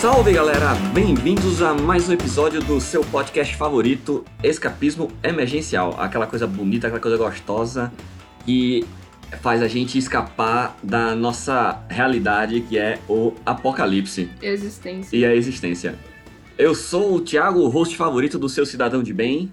Salve galera, bem-vindos a mais um episódio do seu podcast favorito, Escapismo Emergencial. Aquela coisa bonita, aquela coisa gostosa que faz a gente escapar da nossa realidade que é o apocalipse Existência. e a existência. Eu sou o Thiago, o host favorito do seu cidadão de bem.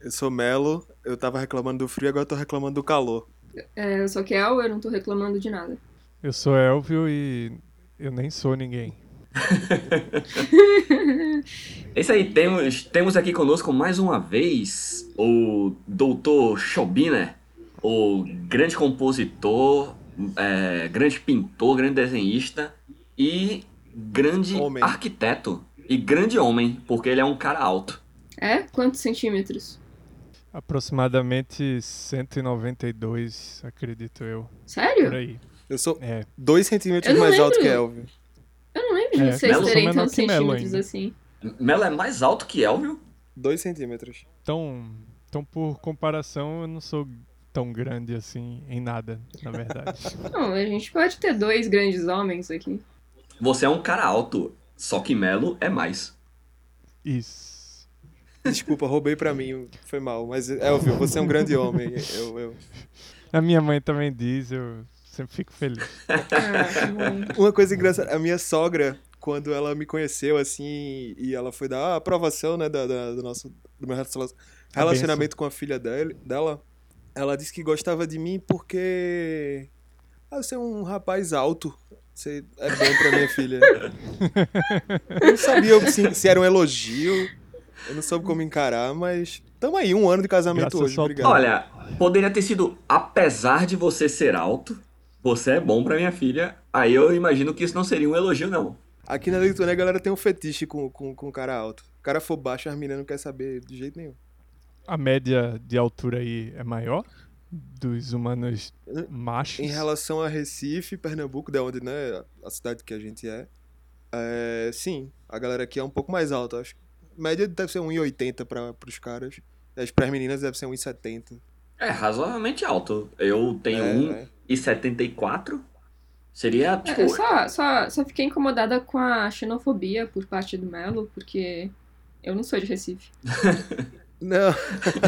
Eu sou Melo, eu tava reclamando do frio, agora eu tô reclamando do calor. É, eu sou Kel, eu não tô reclamando de nada. Eu sou Elvio e eu nem sou ninguém. É isso aí, temos, temos aqui conosco mais uma vez o Dr. Schobiner, o grande compositor, é, grande pintor, grande desenhista e grande Homem. arquiteto. E grande homem, porque ele é um cara alto. É? Quantos centímetros? Aproximadamente 192, acredito eu. Por Sério? aí. Eu sou É. 2 centímetros Eu não mais alto lembro. que Elvio. Eu não lembro de É, vocês Melo, terem tantos centímetros ainda. assim. Melo é mais alto que Elvio? 2 centímetros. Então, então, por comparação, eu não sou tão grande assim em nada, na verdade. Não, a gente pode ter dois grandes homens aqui. Você é um cara alto, só que Melo é mais. Isso. Desculpa, roubei pra mim, foi mal. Mas, Elvio, você é um grande homem. Eu, eu... A minha mãe também diz, eu sempre fico feliz. Ah. Uma coisa engraçada, a minha sogra, quando ela me conheceu, assim, e ela foi dar a aprovação, né, da, da- do nosso do meu relaciona- relacionamento com a filha dele, dela, ela disse que gostava de mim porque... Ah, você é um rapaz alto. Você é bom pra minha filha. Eu não sabia se, se era um elogio. Eu não soube como encarar, mas... Tamo aí, um ano de casamento Graças hoje, obrigado. Olha, poderia ter sido, apesar de você ser alto, você é bom pra minha filha. Aí eu imagino que isso não seria um elogio, não. Aqui na Lituânia a galera tem um fetiche com, com, com o cara alto. O cara for baixo, as meninas não querem saber de jeito nenhum. A média de altura aí é maior? Dos humanos machos? Em relação a Recife, Pernambuco, de onde, né, a cidade que a gente é, é, sim, a galera aqui é um pouco mais alta, acho. Média deve ser 1,80 para os caras. As pras meninas deve ser 1,70. É razoavelmente alto. Eu tenho É, é. 1,74. Seria, tipo. Eu só, só, só fiquei incomodada com a xenofobia por parte do Melo, porque eu não sou de Recife. Não.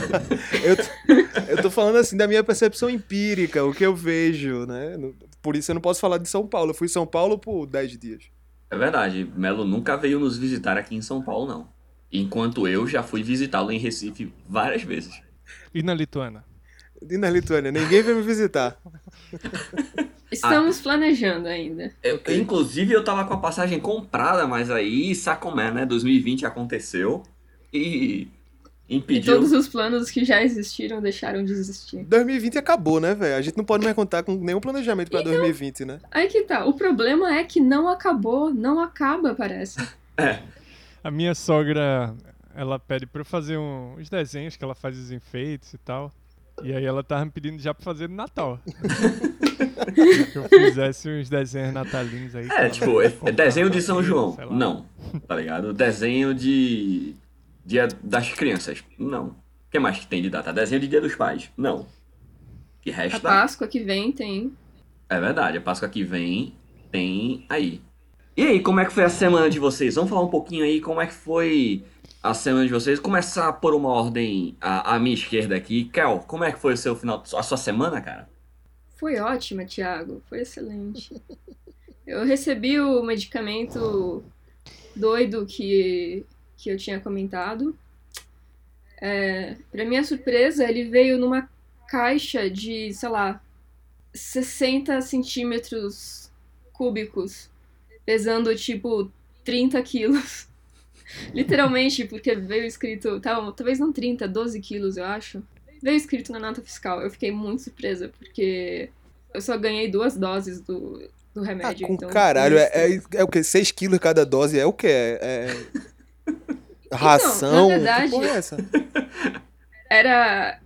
eu, t- eu tô falando assim da minha percepção empírica, o que eu vejo, né? Por isso eu não posso falar de São Paulo. Eu fui em São Paulo por 10 dias. É verdade. Melo nunca veio nos visitar aqui em São Paulo, não. Enquanto eu já fui visitá-lo em Recife várias vezes. E na Lituânia? E na Lituânia, ninguém veio me visitar. Estamos planejando ainda. Eu- inclusive, eu tava com a passagem comprada, mas aí, sacomé, né? 2020 aconteceu e E impediu. todos os planos que já existiram deixaram de existir. 2020 acabou, né, velho? A gente não pode mais contar com nenhum planejamento pra 2020, né? Aí que tá. O problema é que não acabou, não acaba, parece. A minha sogra, ela pede pra eu fazer um- uns desenhos que ela faz os enfeites e tal. E aí ela tava me pedindo já pra fazer no Natal. que eu fizesse uns desenhos natalinos aí. É, tipo, é, é desenho de pra São João. Não. Tá ligado? Desenho de. Dia das crianças. Não. O que mais que tem de data? Desenho de Dia dos Pais. Não. Que A resta. Páscoa que vem tem. É verdade, a Páscoa que vem tem aí. E aí, como é que foi a semana de vocês? Vamos falar um pouquinho aí como é que foi a semana de vocês. Começar por uma ordem à, à minha esquerda aqui. Kel, como é que foi o seu final, a sua semana, cara? Foi ótima, Thiago. Foi excelente. Eu recebi o medicamento doido que, que eu tinha comentado. É, minha surpresa, ele veio numa caixa de, sei lá, 60 centímetros cúbicos, pesando tipo 30 quilos. Literalmente, porque veio escrito, tal- talvez não 30, 12 quilos, eu acho. Veio escrito na nota fiscal. Eu fiquei muito surpresa, porque eu só ganhei duas doses do, do Ah, remédio. com então, caralho, é, é, é o quê? 6 quilos cada dose? É o quê? É. é Ração? na verdade- que porra é essa? Era.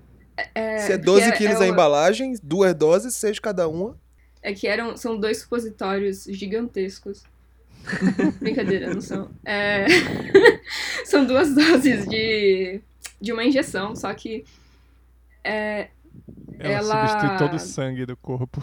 É, Se é porque 12 é- quilos é a embalagem, duas doses, seis cada uma. É que eram, são dois supositórios gigantescos. Brincadeira, não são. É, são duas doses de, de uma injeção, só que é, Ela, Ela- substitui todo o sangue do corpo.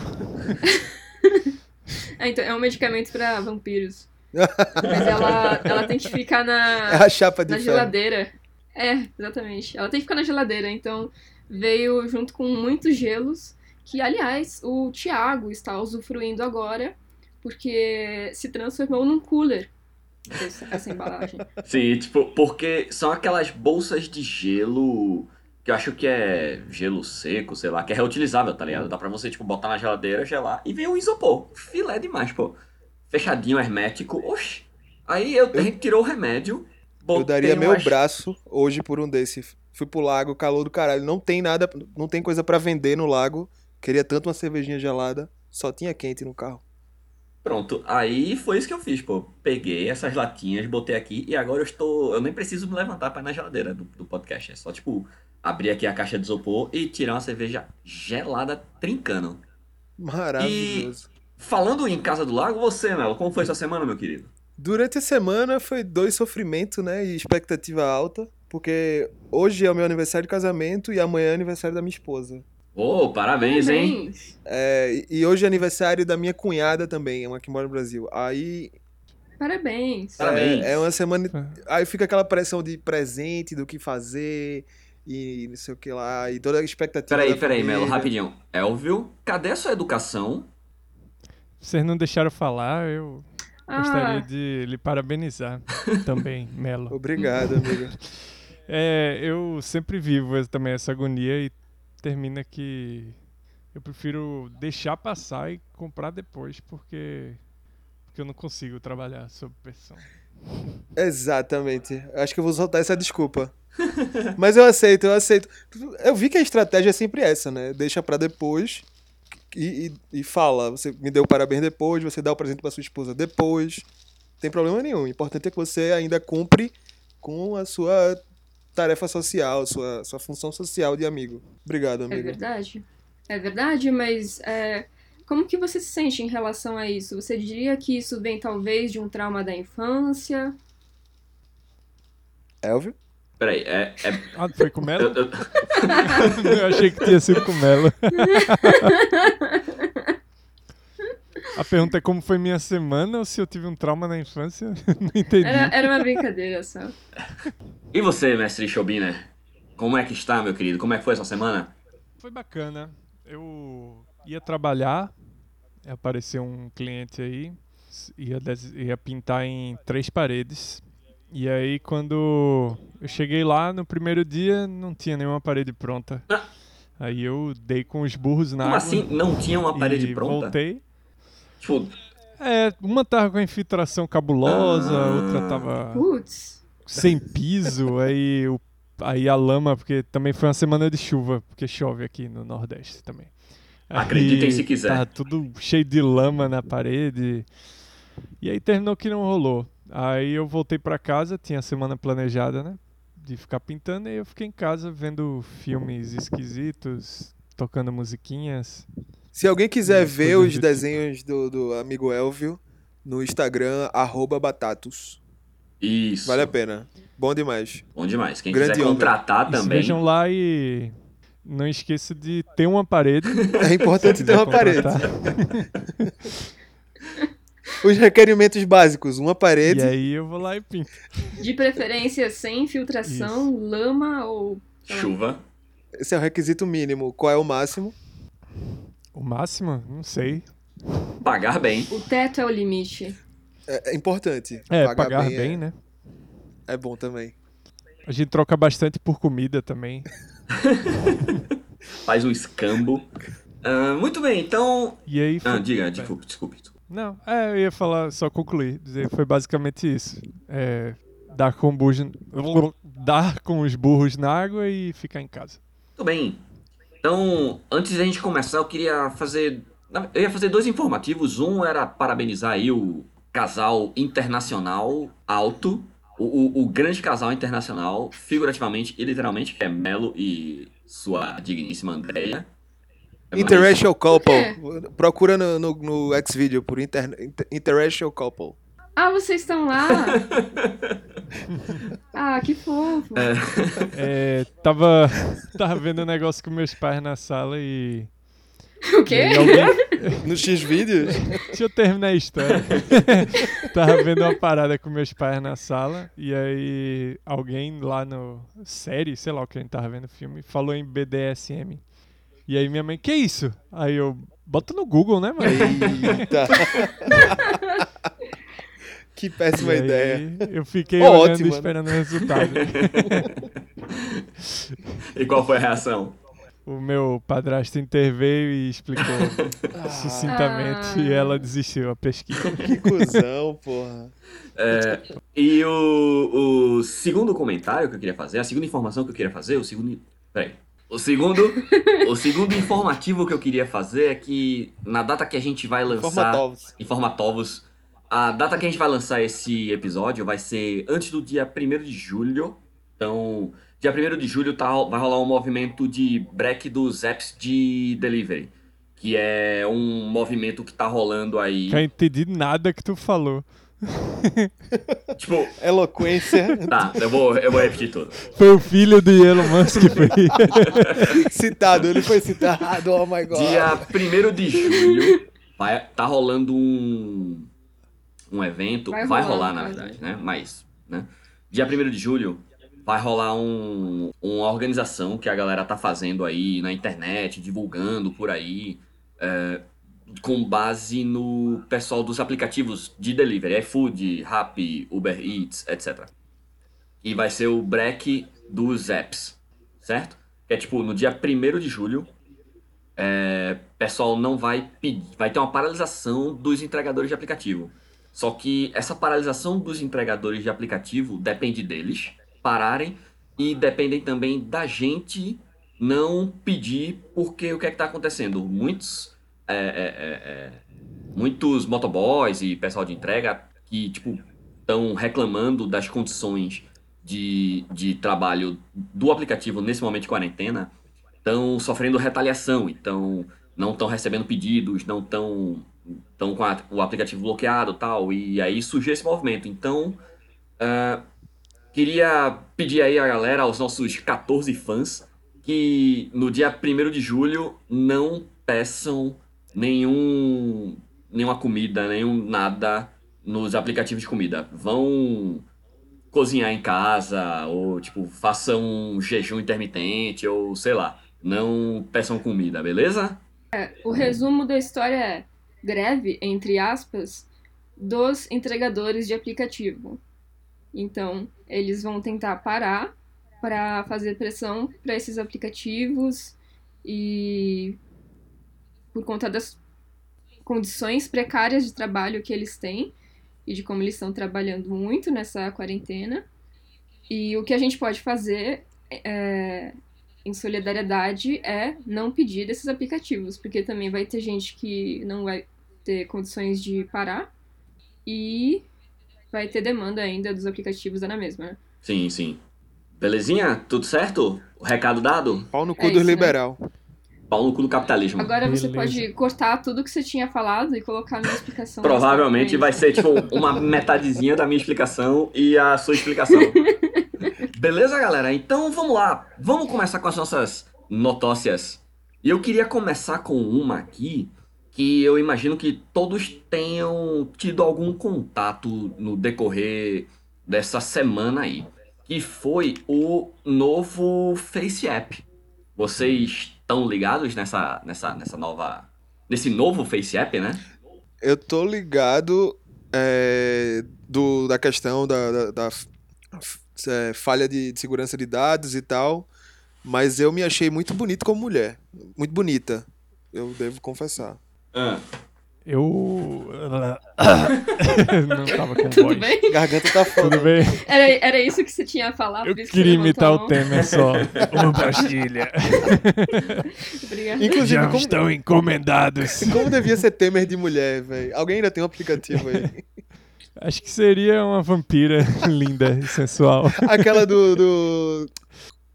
é, então, é um medicamento pra vampiros. Mas ela, ela tem que ficar É na, a chapa de na geladeira. É, exatamente. Ela tem que ficar na geladeira, então veio junto com muitos gelos, que aliás o Thiago está usufruindo agora, porque se transformou num cooler essa, essa embalagem. Sim, tipo, porque são aquelas bolsas de gelo que eu acho que é gelo seco, sei lá, que é reutilizável, tá ligado? Dá pra você, tipo, botar na geladeira, gelar e vem o isopor. Filé demais, pô. Fechadinho, hermético. Oxi. Aí eu, a gente tirou o remédio. Eu daria meu umas- braço hoje por um desse. Fui pro lago, calor do caralho. Não tem nada, não tem coisa pra vender no lago. Queria tanto uma cervejinha gelada. Só tinha quente no carro. Pronto, aí foi isso que eu fiz, pô. Peguei essas latinhas, botei aqui e agora eu estou. Eu nem preciso me levantar pra ir na geladeira do, do podcast. É só, tipo, abrir aqui a caixa de isopor e tirar uma cerveja gelada trincando. Maravilhoso. Falando em Casa do Lago, você, Melo, como foi sua semana, meu querido? Durante a semana foi dois sofrimentos, né? E expectativa alta. Porque hoje é o meu aniversário de casamento e amanhã é o aniversário da minha esposa. Ô, parabéns, hein? Parabéns. É, e hoje é aniversário da minha cunhada também, uma que mora no Brasil. Aí Parabéns. Parabéns. é, é uma semana. Aí fica aquela pressão de presente, do que fazer e não sei o que lá. E toda a expectativa. Peraí, peraí, família. Melo, rapidinho. Elvio, cadê a sua educação? Vocês não deixaram falar, eu gostaria Ah, de lhe parabenizar também, Melo. Obrigado, amigo. É, eu sempre vivo também essa agonia e termina que eu prefiro deixar passar e comprar depois porque porque eu não consigo trabalhar sob pressão. Exatamente. Acho que eu vou soltar essa desculpa. Mas eu aceito, eu aceito. Eu vi que a estratégia é sempre essa, né? Deixa pra depois e, e, e fala. Você me deu parabéns depois, você dá o presente pra sua esposa depois. Não tem problema nenhum. O importante é que você ainda cumpre com a sua tarefa social, sua, sua função social de amigo. Obrigado, é amigo. verdade. É verdade, mas é, como que você se sente em relação a isso? Você diria que isso vem talvez de um trauma da infância? Elvio? Peraí, é. é Ah, foi com o eu- eu- eu achei que tinha sido com Melo. A pergunta é como foi minha semana ou se eu tive um trauma na infância? Não entendi. Era, era uma brincadeira só. E você, mestre Chobiner? Como é que está, meu querido? Como é que foi essa semana? Foi bacana. Eu ia trabalhar, apareceu um cliente aí, ia, ia pintar em três paredes. E aí quando eu cheguei lá no primeiro dia não tinha nenhuma parede pronta. Ah. Aí eu dei com os burros na Como água. assim? Não tinha uma parede e pronta? voltei. Tipo, É, uma tava com a infiltração cabulosa, Ah. outra tava Putz. sem piso, aí, o, aí a lama, porque também foi uma semana de chuva, porque chove aqui no Nordeste também. Aí Acreditem se quiser. Tava tudo cheio de lama na parede. E aí terminou que não rolou. Aí eu voltei pra casa, tinha a semana planejada, né? De ficar pintando, e eu fiquei em casa vendo filmes esquisitos, tocando musiquinhas. Se alguém quiser ver os desenhos do, do amigo Elvio no Instagram, arroba batatos. isso. Vale a pena. Bom demais. Bom demais. Quem Grande quiser homem. contratar se também. vejam lá e não esqueça de ter uma parede. É importante ter uma quiser parede. contratar. Os requerimentos básicos, uma parede. E aí eu vou lá e pinto. De preferência sem filtração, lama ou. Chuva. Esse é o requisito mínimo. Qual é o máximo? O máximo? Não sei. Pagar bem. O teto é o limite. É, é importante. É, pagar, é- bem, né? É bom também. A gente troca bastante por comida também. Faz um escambo. Ah, muito bem, então. E aí foi... Ah, diga, desculpe, desculpe. Não, é, eu ia falar, só concluir, dizer, foi basicamente isso. É, dar com burros, dar com os burros na água e ficar em casa. Muito bem. Então, antes da gente começar, eu queria fazer. Eu ia fazer dois informativos. Um era parabenizar aí o casal internacional alto. O, o, o grande casal internacional, figurativamente e literalmente, que é Melo e sua digníssima Andrea. Mais- Interracial couple. Procura no, no, no Xvideo por inter, inter- Interracial couple. Ah, vocês estão lá? ah, que fofo. É, tava, tava vendo um negócio com meus pais na sala e O quê? alguém- No X-Vídeos? Deixa eu terminar a história. Tava vendo uma parada com meus pais na sala e aí alguém lá no série, sei lá o que a gente tava vendo filme, falou em BDSM. E aí minha mãe, que isso? Aí eu, bota no Google, né, mãe? Eita. Que péssima E ideia. Eu fiquei Ó, olhando ótimo, e né? esperando o resultado. E qual foi a reação? o meu padrasto interveio e explicou sucintamente Ah. e ela desistiu a pesquisa. Que cuzão, porra. É, e o, o segundo comentário que eu queria fazer, a segunda informação que eu queria fazer, o segundo. Peraí. O segundo, o segundo informativo que eu queria fazer é que na data que a gente vai lançar. Formatovos. Informatovos. A data que a gente vai lançar esse episódio vai ser antes do dia 1 de julho. Então, dia 1 de julho tá, vai rolar um movimento de break dos apps de delivery. Que é um movimento que tá rolando aí. Não entendi nada que tu falou. Tipo, Eloquência. tá, eu vou, eu vou repetir tudo. Foi o filho de Elon Musk que fez. citado, ele foi citado, oh my god. Dia 1 de julho vai, tá rolando um, um evento. Vai, Vai rolar, rolar, na verdade, né? Mas, né? Dia 1 de julho vai rolar um, uma organização que a galera tá fazendo aí na internet, divulgando por aí, é, com base no pessoal dos aplicativos de delivery, iFood, Rappi, Uber Eats, etc. E vai ser o break dos apps, certo? Que é tipo, no dia 1 de julho, é, pessoal não vai pedir, vai ter uma paralisação dos entregadores de aplicativo. Só que essa paralisação dos entregadores de aplicativo depende deles pararem e dependem também da gente não pedir porque o que é que tá acontecendo? Muitos é, é, é, é, muitos motoboys e pessoal de entrega que tipo estão reclamando das condições de, de trabalho do aplicativo nesse momento de quarentena estão sofrendo retaliação, então não estão recebendo pedidos, não estão estão com a- o aplicativo bloqueado tal, e aí surgiu esse movimento. Então, ah, queria pedir aí a galera, aos nossos 14 fãs, que no dia 1 de julho não peçam nenhum nenhuma comida, nenhum nada nos aplicativos de comida. Vão cozinhar em casa, ou tipo, façam um jejum intermitente, ou sei lá. Não peçam comida, beleza? O resumo da história é greve, entre aspas, dos entregadores de aplicativo. Então, eles vão tentar parar para fazer pressão para esses aplicativos e por conta das condições precárias de trabalho que eles têm e de como eles estão trabalhando muito nessa quarentena. E o que a gente pode fazer é, em solidariedade é não pedir desses aplicativos, porque também vai ter gente que não vai ter condições de parar e vai ter demanda ainda dos aplicativos é na mesma, né? Sim, sim. Belezinha? Tudo certo? O recado dado? Pau no cu É dos isso, né? liberal. Pau no cu do capitalismo. Agora você Beleza. pode cortar tudo que você tinha falado e colocar na explicação. Provavelmente vai ser tipo uma metadezinha da minha explicação e a sua explicação. Beleza, galera? Então vamos lá. Vamos começar com as nossas notócias. E eu queria começar com uma aqui que eu imagino que todos tenham tido algum contato no decorrer dessa semana aí, que foi o novo Face App. Vocês estão ligados nessa nessa nessa nova nesse novo Face App, né? Eu tô ligado é, do, da questão da, da- da é, falha de, de segurança de dados e tal, mas eu me achei muito bonito como mulher. Muito bonita. Eu devo confessar. Ah. Eu. não tava com Tudo voz. bem? Garganta tá Tudo foda. bem? Era, era isso que você tinha a falar? Eu queria imitar o? Temer só. Uma pastilha. Obrigada. Inclusive, Já como, estão encomendados. como devia ser Temer de mulher, velho? Alguém ainda tem um aplicativo aí? Acho que seria uma vampira linda e sensual. Aquela do. do...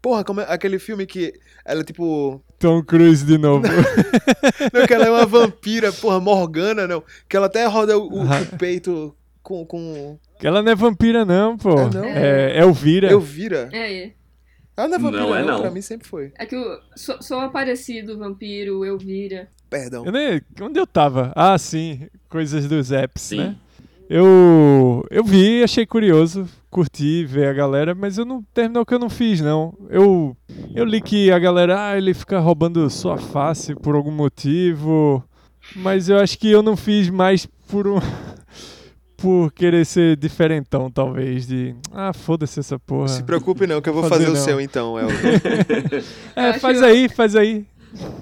Porra, como é aquele filme que ela, tipo. Tom Cruise de novo. Não, que ela é uma vampira, porra, Morgana, não. Que ela até roda o, o- o peito com. com... Ela não é vampira, não, pô. É, não? É Elvira. Elvira. É, é. Ela não é vampiro, Não é, não. Pra mim sempre foi. É que eu sou, sou aparecido, vampiro, Elvira. Perdão. Eu nem, onde eu tava? Ah, sim, coisas dos apps, Sim. né? Eu, eu vi, achei curioso, curti ver a galera, mas eu não terminou que eu não fiz, não. Eu, eu li que a galera, ah, ele fica roubando sua face por algum motivo, mas eu acho que eu não fiz mais por um. por querer ser diferentão, talvez, de. Ah, foda-se essa porra. Se preocupe não, que eu vou Fazer fazer, o não. seu então. Eu É, faz aí, faz aí.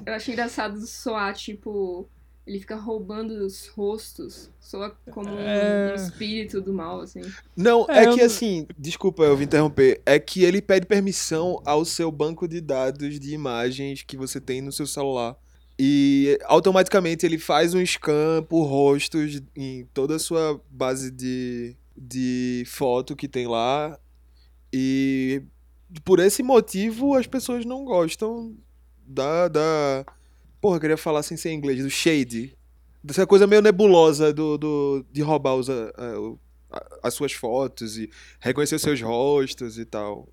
Eu acho engraçado soar, tipo, ele fica roubando os rostos. Soa como um, É. um espírito do mal, assim. Não, É, é, que assim, desculpa eu vim interromper, é que ele pede permissão ao seu banco de dados de imagens que você tem no seu celular. E automaticamente ele faz um scan por rostos em toda a sua base de, de foto que tem lá. E por esse motivo as pessoas não gostam da. da... Porra, eu queria falar sem ser em inglês, do shade. Dessa coisa meio nebulosa do, do, de roubar os, a- a- o- a- as suas fotos e reconhecer os seus rostos e tal.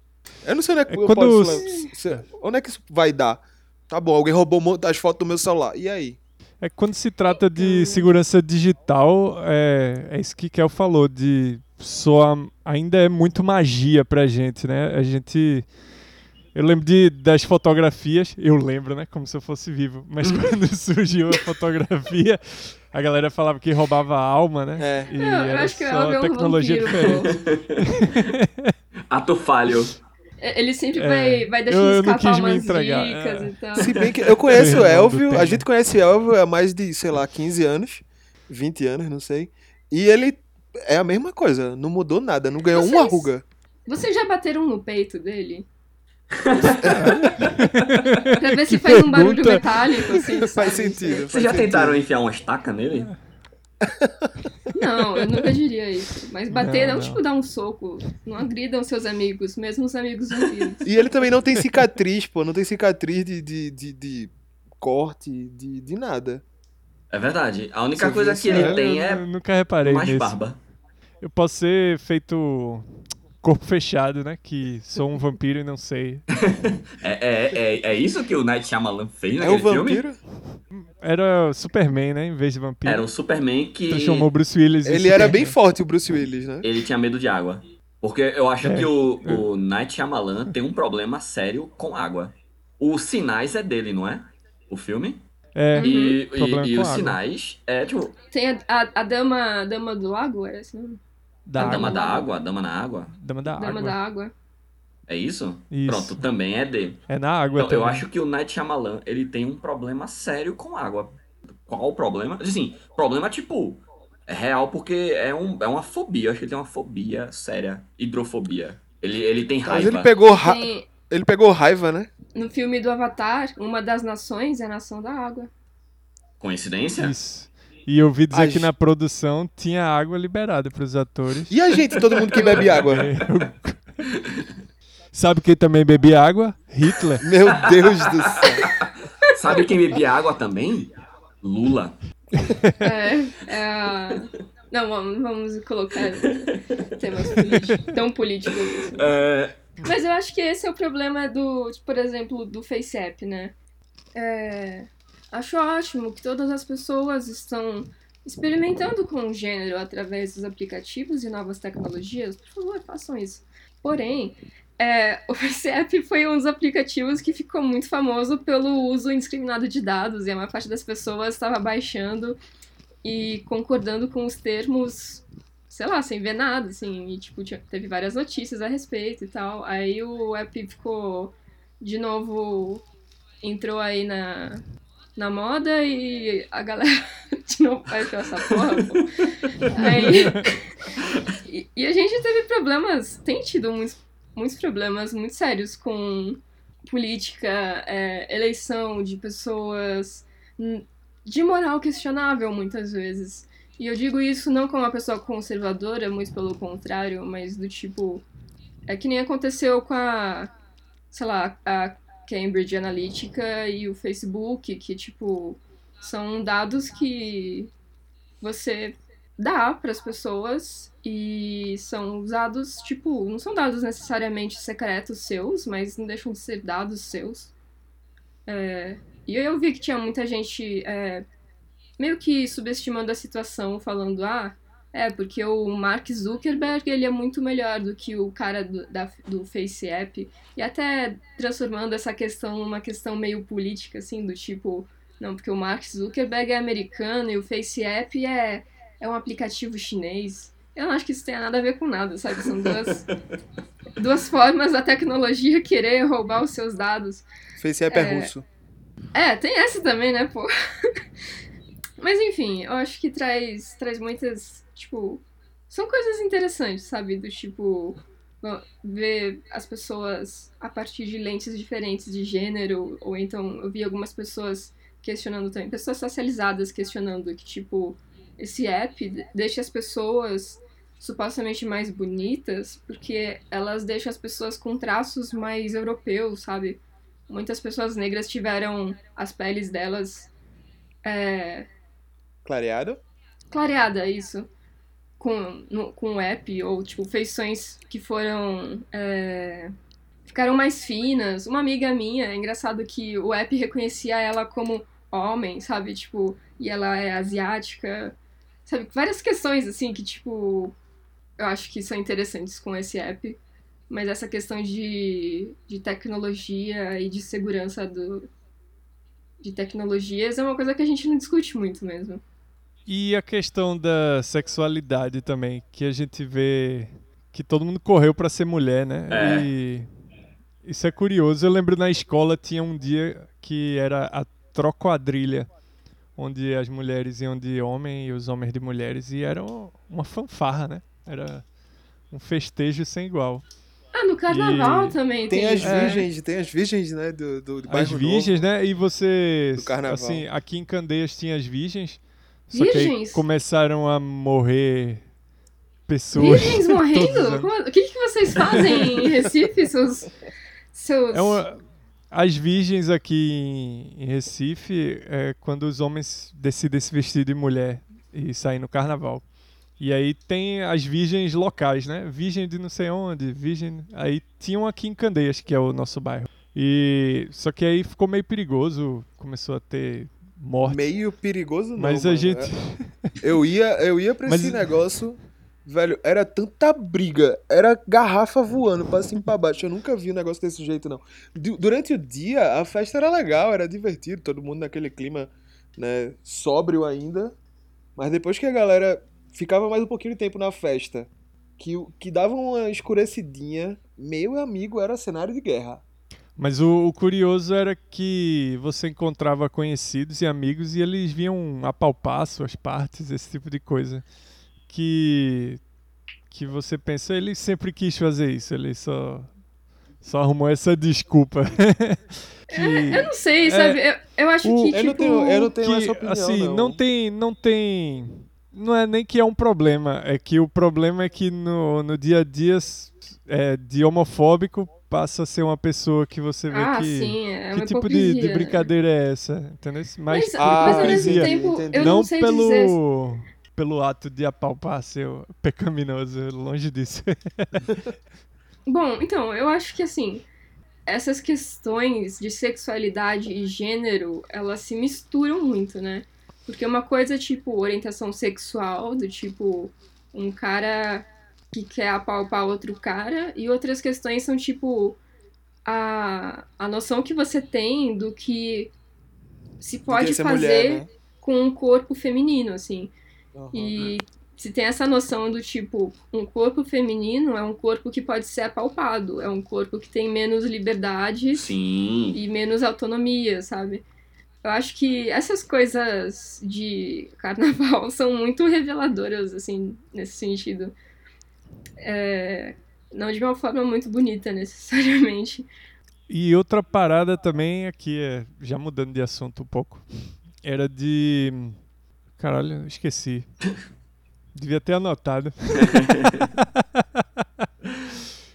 Eu não sei onde é que É eu quando posso- os- se- onde é que isso vai dar. Tá bom, alguém roubou as fotos do meu celular. E aí? É que quando se trata de segurança digital, é, é isso que Kel falou, de soa, ainda é muito magia pra gente, né? A gente. Eu lembro de, das fotografias, eu lembro, né? Como se eu fosse vivo. Mas quando surgiu a fotografia, a galera falava que roubava a alma, né? É. E Não, eu era acho que o só Elvio é um tecnologia vampiro, diferente. Ato falho. É, Ele sempre É, vai, vai deixando eu escapar umas entregar, dicas é. e tal. Se bem que eu conheço o Elvio, a gente conhece o Elvio há mais de, sei lá, 15 anos, 20 anos, não sei. E ele é a mesma coisa, não mudou nada, não ganhou uma Vocês- ruga. Vocês já bateram no peito dele? Pra ver se faz um barulho metálico, assim. Faz sabe? sentido. Vocês faz já sentido. tentaram enfiar uma estaca nele? Não, eu nunca diria isso. Mas bater Não, não, não. tipo dar um soco. Não agridam seus amigos, mesmo os amigos vampiros. E ele também não tem cicatriz, pô, não tem cicatriz de, de, de, de corte, de, de nada. É verdade. A única Você coisa que ele Eu- tem eu, é nunca reparei mais nisso. barba. Eu posso ser feito corpo fechado, né? Que sou um vampiro e não sei. É, é, é, é isso que o Night Shyamalan fez É naquele um filme? vampiro? Era Superman, né? Em vez de vampiro. Era um Superman que Transformou Bruce Willis Ele era Superman. bem forte, o Bruce Willis, né? ele tinha medo de água. Porque eu acho É. que o, o Night Shyamalan tem um problema sério com água. Os sinais é dele, não é? O filme? É, E, e- Problema e com os água. sinais é tipo Tem a, a, a dama, a dama do lago, era esse nome? Da a água. dama da água, a dama na água. Dama da Dama água. da água. É isso? Isso. Pronto, também é dele. É na água Então, eu também. acho que o Night Shyamalan, ele tem um problema sério com água. Qual o problema? Assim, problema tipo, é real porque é, um, é uma fobia. Eu acho que ele tem uma fobia séria. Hidrofobia. Ele, ele tem Mas raiva. ele pegou, ra- Tem, ele pegou raiva, né? no filme do Avatar, uma das nações é a nação da água. Coincidência? Isso. E eu ouvi dizer A que gente- na produção tinha água liberada pros atores. E a gente, todo mundo que bebe água? Sabe quem também bebia água? Hitler. Meu Deus do céu. Sabe quem bebia água também? Lula. É, é. Não, vamos, vamos colocar temas políticos, tão políticos assim. É, Mas eu acho que esse é o problema do, por exemplo, do FaceApp, né? É, acho ótimo que todas as pessoas estão experimentando com o gênero através dos aplicativos e novas tecnologias. Por favor, façam isso. Porém, é, o FaceApp foi um dos aplicativos que ficou muito famoso pelo uso indiscriminado de dados e a maior parte das pessoas estava baixando e concordando com os termos sei lá, sem ver nada, assim, e tipo, tinha- teve várias notícias a respeito e tal. Aí o app ficou de novo entrou aí na, na moda e a galera de novo ter essa porra. Aí, e, e a gente teve problemas, tem tido muitos, muitos problemas muito sérios com política, é, eleição de pessoas de moral questionável muitas vezes. E eu digo isso não como uma pessoa conservadora, muito pelo contrário, mas do tipo. É que nem aconteceu com a. Sei lá, a Cambridge Analytica e o Facebook, que, tipo, são dados que você dá para as pessoas e são usados, tipo, não são dados necessariamente secretos seus, mas não deixam de ser dados seus. É, e eu vi que tinha muita gente é, meio que subestimando a situação, falando, ah, é, porque o Mark Zuckerberg ele é muito melhor do que o cara do, da, do Face App. E até transformando essa questão numa questão meio política, assim, do tipo, não, porque o Mark Zuckerberg é americano e o Face App é, é um aplicativo chinês. Eu não acho que isso tenha nada a ver com nada, sabe? São duas, duas formas da tecnologia querer roubar os seus dados. Face App é, é russo. É, tem essa também, né, pô? Mas enfim, eu acho que traz, traz muitas Tipo, são coisas interessantes, sabe? Do tipo, ver as pessoas a partir de lentes diferentes de gênero, ou então eu vi algumas pessoas questionando também, pessoas socializadas questionando que, tipo, esse app deixa as pessoas supostamente mais bonitas, porque elas deixam as pessoas com traços mais europeus, sabe? Muitas pessoas negras tiveram as peles delas. É... Clareada? Clareada, isso com, no, com o app, ou tipo, feições que foram. É, ficaram mais finas. Uma amiga minha, é engraçado que o app reconhecia ela como homem, sabe? Tipo, e ela é asiática. Sabe? Várias questões, assim, que, tipo, eu acho que são interessantes com esse app. Mas essa questão de, de tecnologia e de segurança do, de tecnologias é uma coisa que a gente não discute muito mesmo. E a questão da sexualidade também, que a gente vê que todo mundo correu para ser mulher, né? É. E isso é curioso. Eu lembro na escola tinha um dia que era a trocoadrilha, onde as mulheres iam de homem e os homens de mulheres, e era uma fanfarra, né? Era um festejo sem igual. Ah, no carnaval e... também tem. Tem as virgens, é. tem as virgens, né? Do, do, do as virgens, novo. né? E você. Do carnaval. Assim, aqui em Candeias tinha as virgens. Só Virgens? começaram a morrer pessoas. Virgens morrendo? Como, o que, que vocês fazem em Recife? Seus. seus... É uma, as virgens aqui em, em Recife é quando os homens decidem se vestir de mulher e sair no carnaval. E aí tem as virgens locais, né? Virgem de não sei onde, virgem. Aí tinham aqui em Candeias, que é o nosso bairro. E só que aí ficou meio perigoso, começou a ter morte. Meio perigoso não, Mas a gente... Eu ia, eu ia pra Mas... esse negócio... Velho, era tanta briga, era garrafa voando pra cima e pra baixo. Eu nunca vi um negócio desse jeito, não. Durante o dia, a festa era legal, era divertido, todo mundo naquele clima, né, sóbrio ainda. Mas depois que a galera ficava mais um pouquinho de tempo na festa, que, que dava uma escurecidinha, meu amigo, era cenário de guerra. Mas o, o, curioso era que você encontrava conhecidos e amigos e eles vinham apalpar suas partes, esse tipo de coisa. Que, que você pensa, ele sempre quis fazer isso, ele só, só arrumou essa desculpa. que, é, eu não sei, sabe? É, eu, eu, acho o, que. Eu, tipo, não tenho, eu não tenho que, essa opinião. Assim, não. não tem. Não tem. Não é nem que é um problema, é que o problema é que no, no dia a dia é, de homofóbico passa a ser uma pessoa que você vê ah, que. Sim, é que tipo de, de, brincadeira é essa? Entendeu? Mas, mas, ah, mas ao mesmo tempo, eu não, não sei pelo, dizer... pelo ato de apalpar seu pecaminoso, longe disso. Bom, então, eu acho que assim, essas questões de sexualidade e gênero, elas se misturam muito, né? Porque uma coisa é tipo orientação sexual, do tipo um cara que quer apalpar outro cara, e outras questões são tipo a, a noção que você tem do que se pode fazer mulher, né? com um corpo feminino, assim. Uhum. E se tem essa noção do tipo, um corpo feminino é um corpo que pode ser apalpado, é um corpo que tem menos liberdade Sim. e menos autonomia, sabe? Eu acho que essas coisas de carnaval são muito reveladoras, assim, nesse sentido. É, não de uma forma muito bonita, necessariamente. E outra parada também aqui, é, já mudando de assunto um pouco, era de. Caralho, esqueci. Devia ter anotado.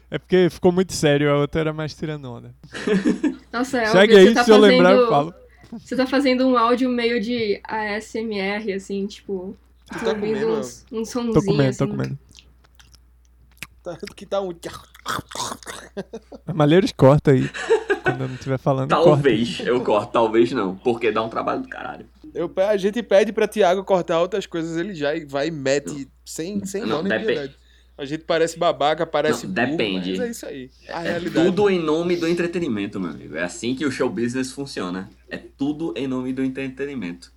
é porque ficou muito sério, a outra era mais tirando onda. Nossa, é Segue aí, tá se fazendo... eu lembrar, eu falo. Você tá fazendo um áudio meio de ASMR, assim, tipo. Tô tá ouvindo comendo, uns, uns sonzinhos. Tô comendo, tô assim. comendo. Tá, que tá um... Malheiros corta aí. Quando eu não estiver falando, corta. Talvez eu corto, talvez não. Porque dá um trabalho do caralho. Eu, a gente pede pra Thiago cortar outras coisas, ele já vai e mete sem, sem Não, dó nem depe- piedade. A gente parece babaca, parece Não, burro, depende. mas é isso aí. A É realidade. tudo em nome do entretenimento, meu amigo. É assim que o show business funciona. É tudo em nome do entretenimento.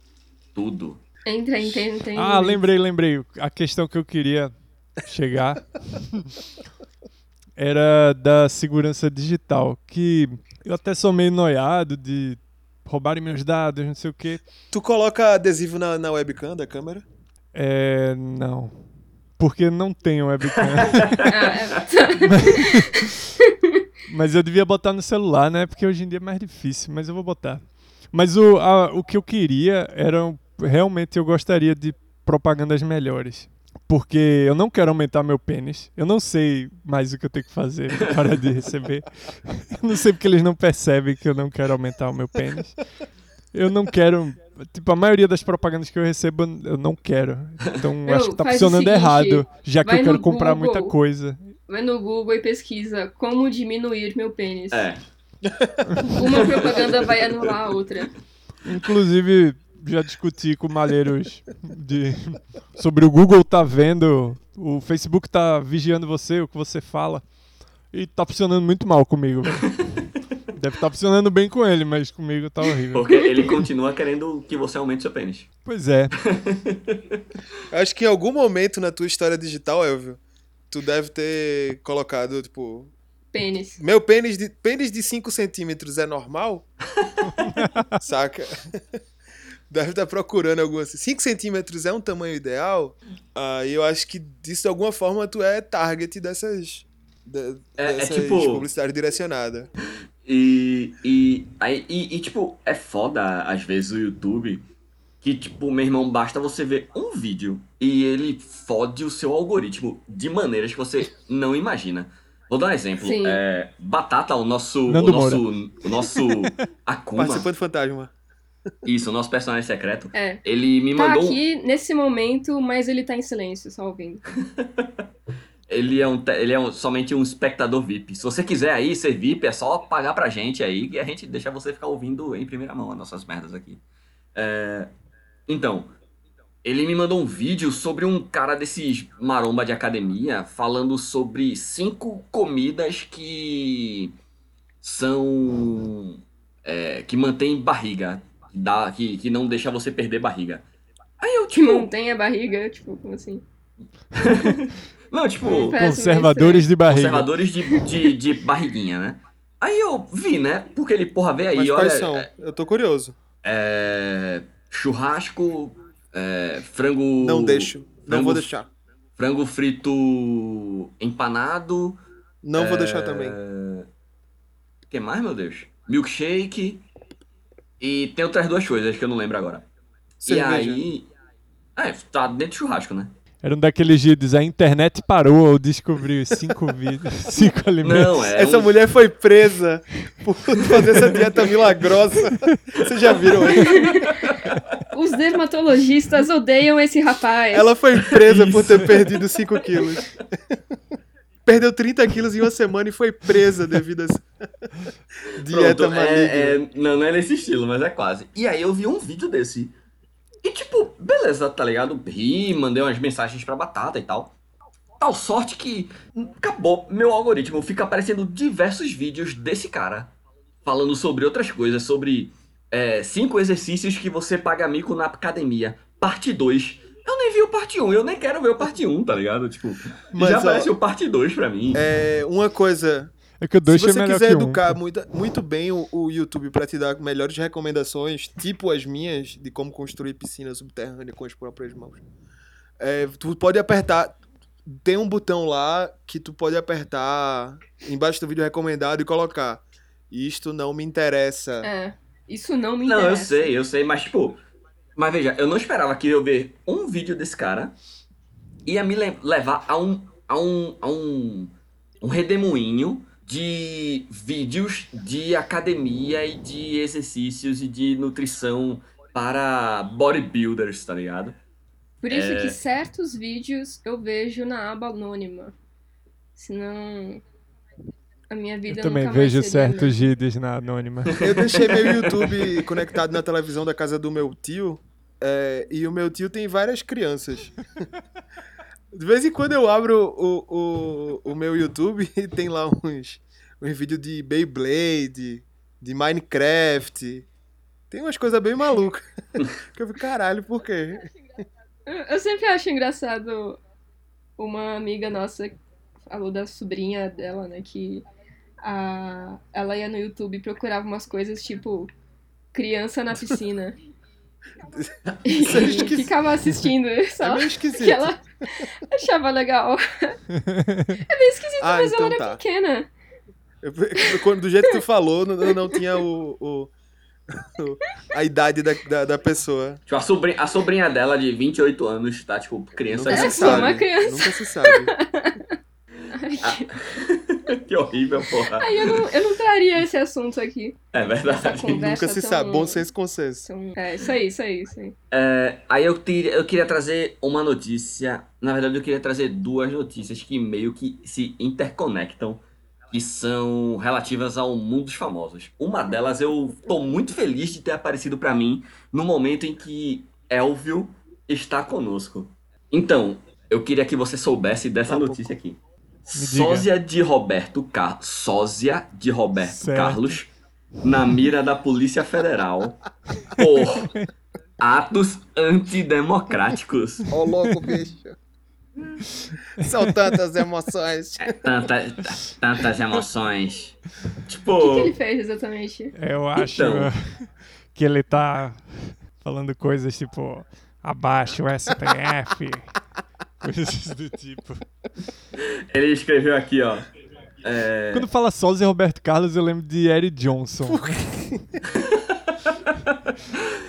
Tudo. Entra, entende, entende. Ah, lembrei, lembrei. A questão que eu queria chegar era da segurança digital. Que eu até sou meio noiado de roubarem meus dados, não sei o quê. Tu coloca adesivo na, na webcam da câmera? É. Não. Porque não tenho webcam. É. Mas eu devia botar no celular, né? Porque hoje em dia é mais difícil, mas eu vou botar. Mas o, a- o que eu queria era. Realmente eu gostaria de propagandas melhores. Porque eu não quero aumentar meu pênis. Eu não sei mais o que eu tenho que fazer para de receber. Eu não sei porque eles não percebem que eu não quero aumentar o meu pênis. Eu não quero. Tipo, a maioria das propagandas que eu recebo, eu não quero. Então Meu, acho que tá funcionando seguinte, errado. Já que eu quero comprar muita coisa. Vai no Google e pesquisa como diminuir meu pênis. É. Uma propaganda vai anular a outra. Inclusive, já discuti com malheiros de, sobre o Google tá vendo, o Facebook tá vigiando você, o que você fala. E tá funcionando muito mal comigo. Deve estar funcionando bem com ele, mas comigo tá horrível. Porque ele continua querendo que você aumente seu pênis. Pois é. Acho que em algum momento na tua história digital, Elvio, tu deve ter colocado, tipo, Pênis. meu pênis de, pênis de 5 centímetros é normal? Saca? Deve estar procurando algum assim. 5 centímetros é um tamanho ideal? Aí eu acho que disso de alguma forma tu é target dessas. de- É- é dessas tipo- publicidade direcionada. E, e, aí, e, e, tipo, é foda às vezes o YouTube que, tipo, meu irmão, basta você ver um vídeo e ele fode o seu algoritmo de maneiras que você não imagina. Vou dar um exemplo. Sim. É, Batata, o nosso. O nosso. O nosso Akuma. Participante fantasma. Isso, o nosso personagem secreto. É. Ele me Tá mandou. aqui nesse momento, mas ele tá em silêncio, só ouvindo. Ele é, um, ele é um- somente um espectador VIP. Se você quiser aí ser VIP, é só pagar pra gente aí e a gente deixa você ficar ouvindo em primeira mão as nossas merdas aqui. É, então, ele me mandou um vídeo sobre um cara desses maromba de academia falando sobre cinco comidas que são. é, que mantém barriga. Que, dá, que, que não deixa você perder barriga. Aí eu, Que tipo. mantém a barriga, tipo, como assim? Não, tipo. Conservadores de barriga. Conservadores de, de, de barriguinha, né? Aí eu vi, né? Porque ele, porra, vê aí, Mas olha. quais são? Eu tô curioso. É, churrasco, é, frango. Não deixo. Não frango- vou deixar. Frango frito empanado. Não vou é, deixar também. O que mais, meu Deus? Milkshake. E tem outras duas coisas que eu não lembro agora. Cerveja. E aí. É, tá dentro do churrasco, né? Era um daqueles vídeos, a internet parou ao descobrir os cinco vídeos, cinco alimentos. Não, é. Essa um- mulher foi presa por fazer essa dieta milagrosa. Vocês já viram isso? Os dermatologistas odeiam esse rapaz. Ela foi presa por ter Isso. perdido 5 quilos. Perdeu 30 quilos em uma semana e foi presa devido a essa dieta Pronto, é, é- não, não é nesse estilo, mas é quase. E aí eu vi um vídeo desse. E tipo, beleza, tá ligado? Ri, mandei umas mensagens pra Batata e tal. Tal sorte que acabou. Meu algoritmo fica aparecendo diversos vídeos desse cara. Falando sobre outras coisas, sobre é, cinco exercícios que você paga mico na academia. Parte 2. Eu nem vi o parte 1, eu nem quero ver o parte 1, tá ligado? Tipo, Mas, já ó, aparece o parte 2 pra mim. É, uma coisa, É que o se dois é você melhor quiser que um. educar muito, muito bem o, o YouTube pra te dar melhores recomendações, tipo as minhas, de como construir piscina subterrânea com as próprias mãos, é, tu pode apertar. Tem um botão lá que tu pode apertar embaixo do vídeo recomendado e colocar. Isto não me interessa. É. Isso não me Não, interessa. eu sei, eu sei, mas tipo. Mas veja, eu não esperava que eu ver um vídeo desse cara ia me le- levar a um. a um. a um. um redemoinho de vídeos de academia e de exercícios e de nutrição para bodybuilders, tá ligado? Por isso É. que certos vídeos eu vejo na aba anônima. Senão a minha vida Eu também vejo certos vídeos na Anônima. Eu deixei meu YouTube conectado na televisão da casa do meu tio. é, e o meu tio tem várias crianças. De vez em quando eu abro o, o, o meu YouTube e tem lá uns, uns vídeos de Beyblade, de Minecraft. Tem umas coisas bem malucas. que eu fico, caralho, por quê? Eu eu sempre acho engraçado uma amiga nossa falou da sobrinha dela, né? Que a, ela ia no YouTube e procurava umas coisas tipo criança na piscina. e Isso é esquisito. ficava assistindo É só. meio esquisito. Que ela achava legal. É bem esquisito, Ah, mas então ela era tá. pequena. Eu- quando- do jeito que tu falou, não, não tinha o, o- o- a idade da, da, da pessoa. Tipo, a sobrinha, a sobrinha dela de 28 anos tá, tipo, criança Nunca É, se pô, sabe. uma criança. Nunca se sabe. que horrível, porra. Aí eu não, eu não traria esse assunto aqui. É verdade. Nunca se tão- sabe. Bom senso consenso. tão- É, isso aí, isso aí, isso aí. É, aí eu, tir- eu queria trazer uma notícia. Na verdade, eu queria trazer duas notícias que meio que se interconectam. Que são relativas ao mundo dos famosos. Uma delas eu tô muito feliz de ter aparecido pra mim no momento em que Elvio está conosco. Então, eu queria que você soubesse dessa Tá notícia aqui. Sósia de Roberto Carlos. Sósia de Roberto Certo. Carlos na mira da Polícia Federal por atos antidemocráticos. Ó, louco, bicho. São tantas emoções. Tanta, tantas emoções. O que, que Tipo, ele fez exatamente? Eu acho Então. que ele tá falando coisas tipo abaixo o STF, coisas do tipo. ele escreveu aqui, ó. É, Quando fala Sósia e Roberto Carlos, eu lembro de Eric Johnson.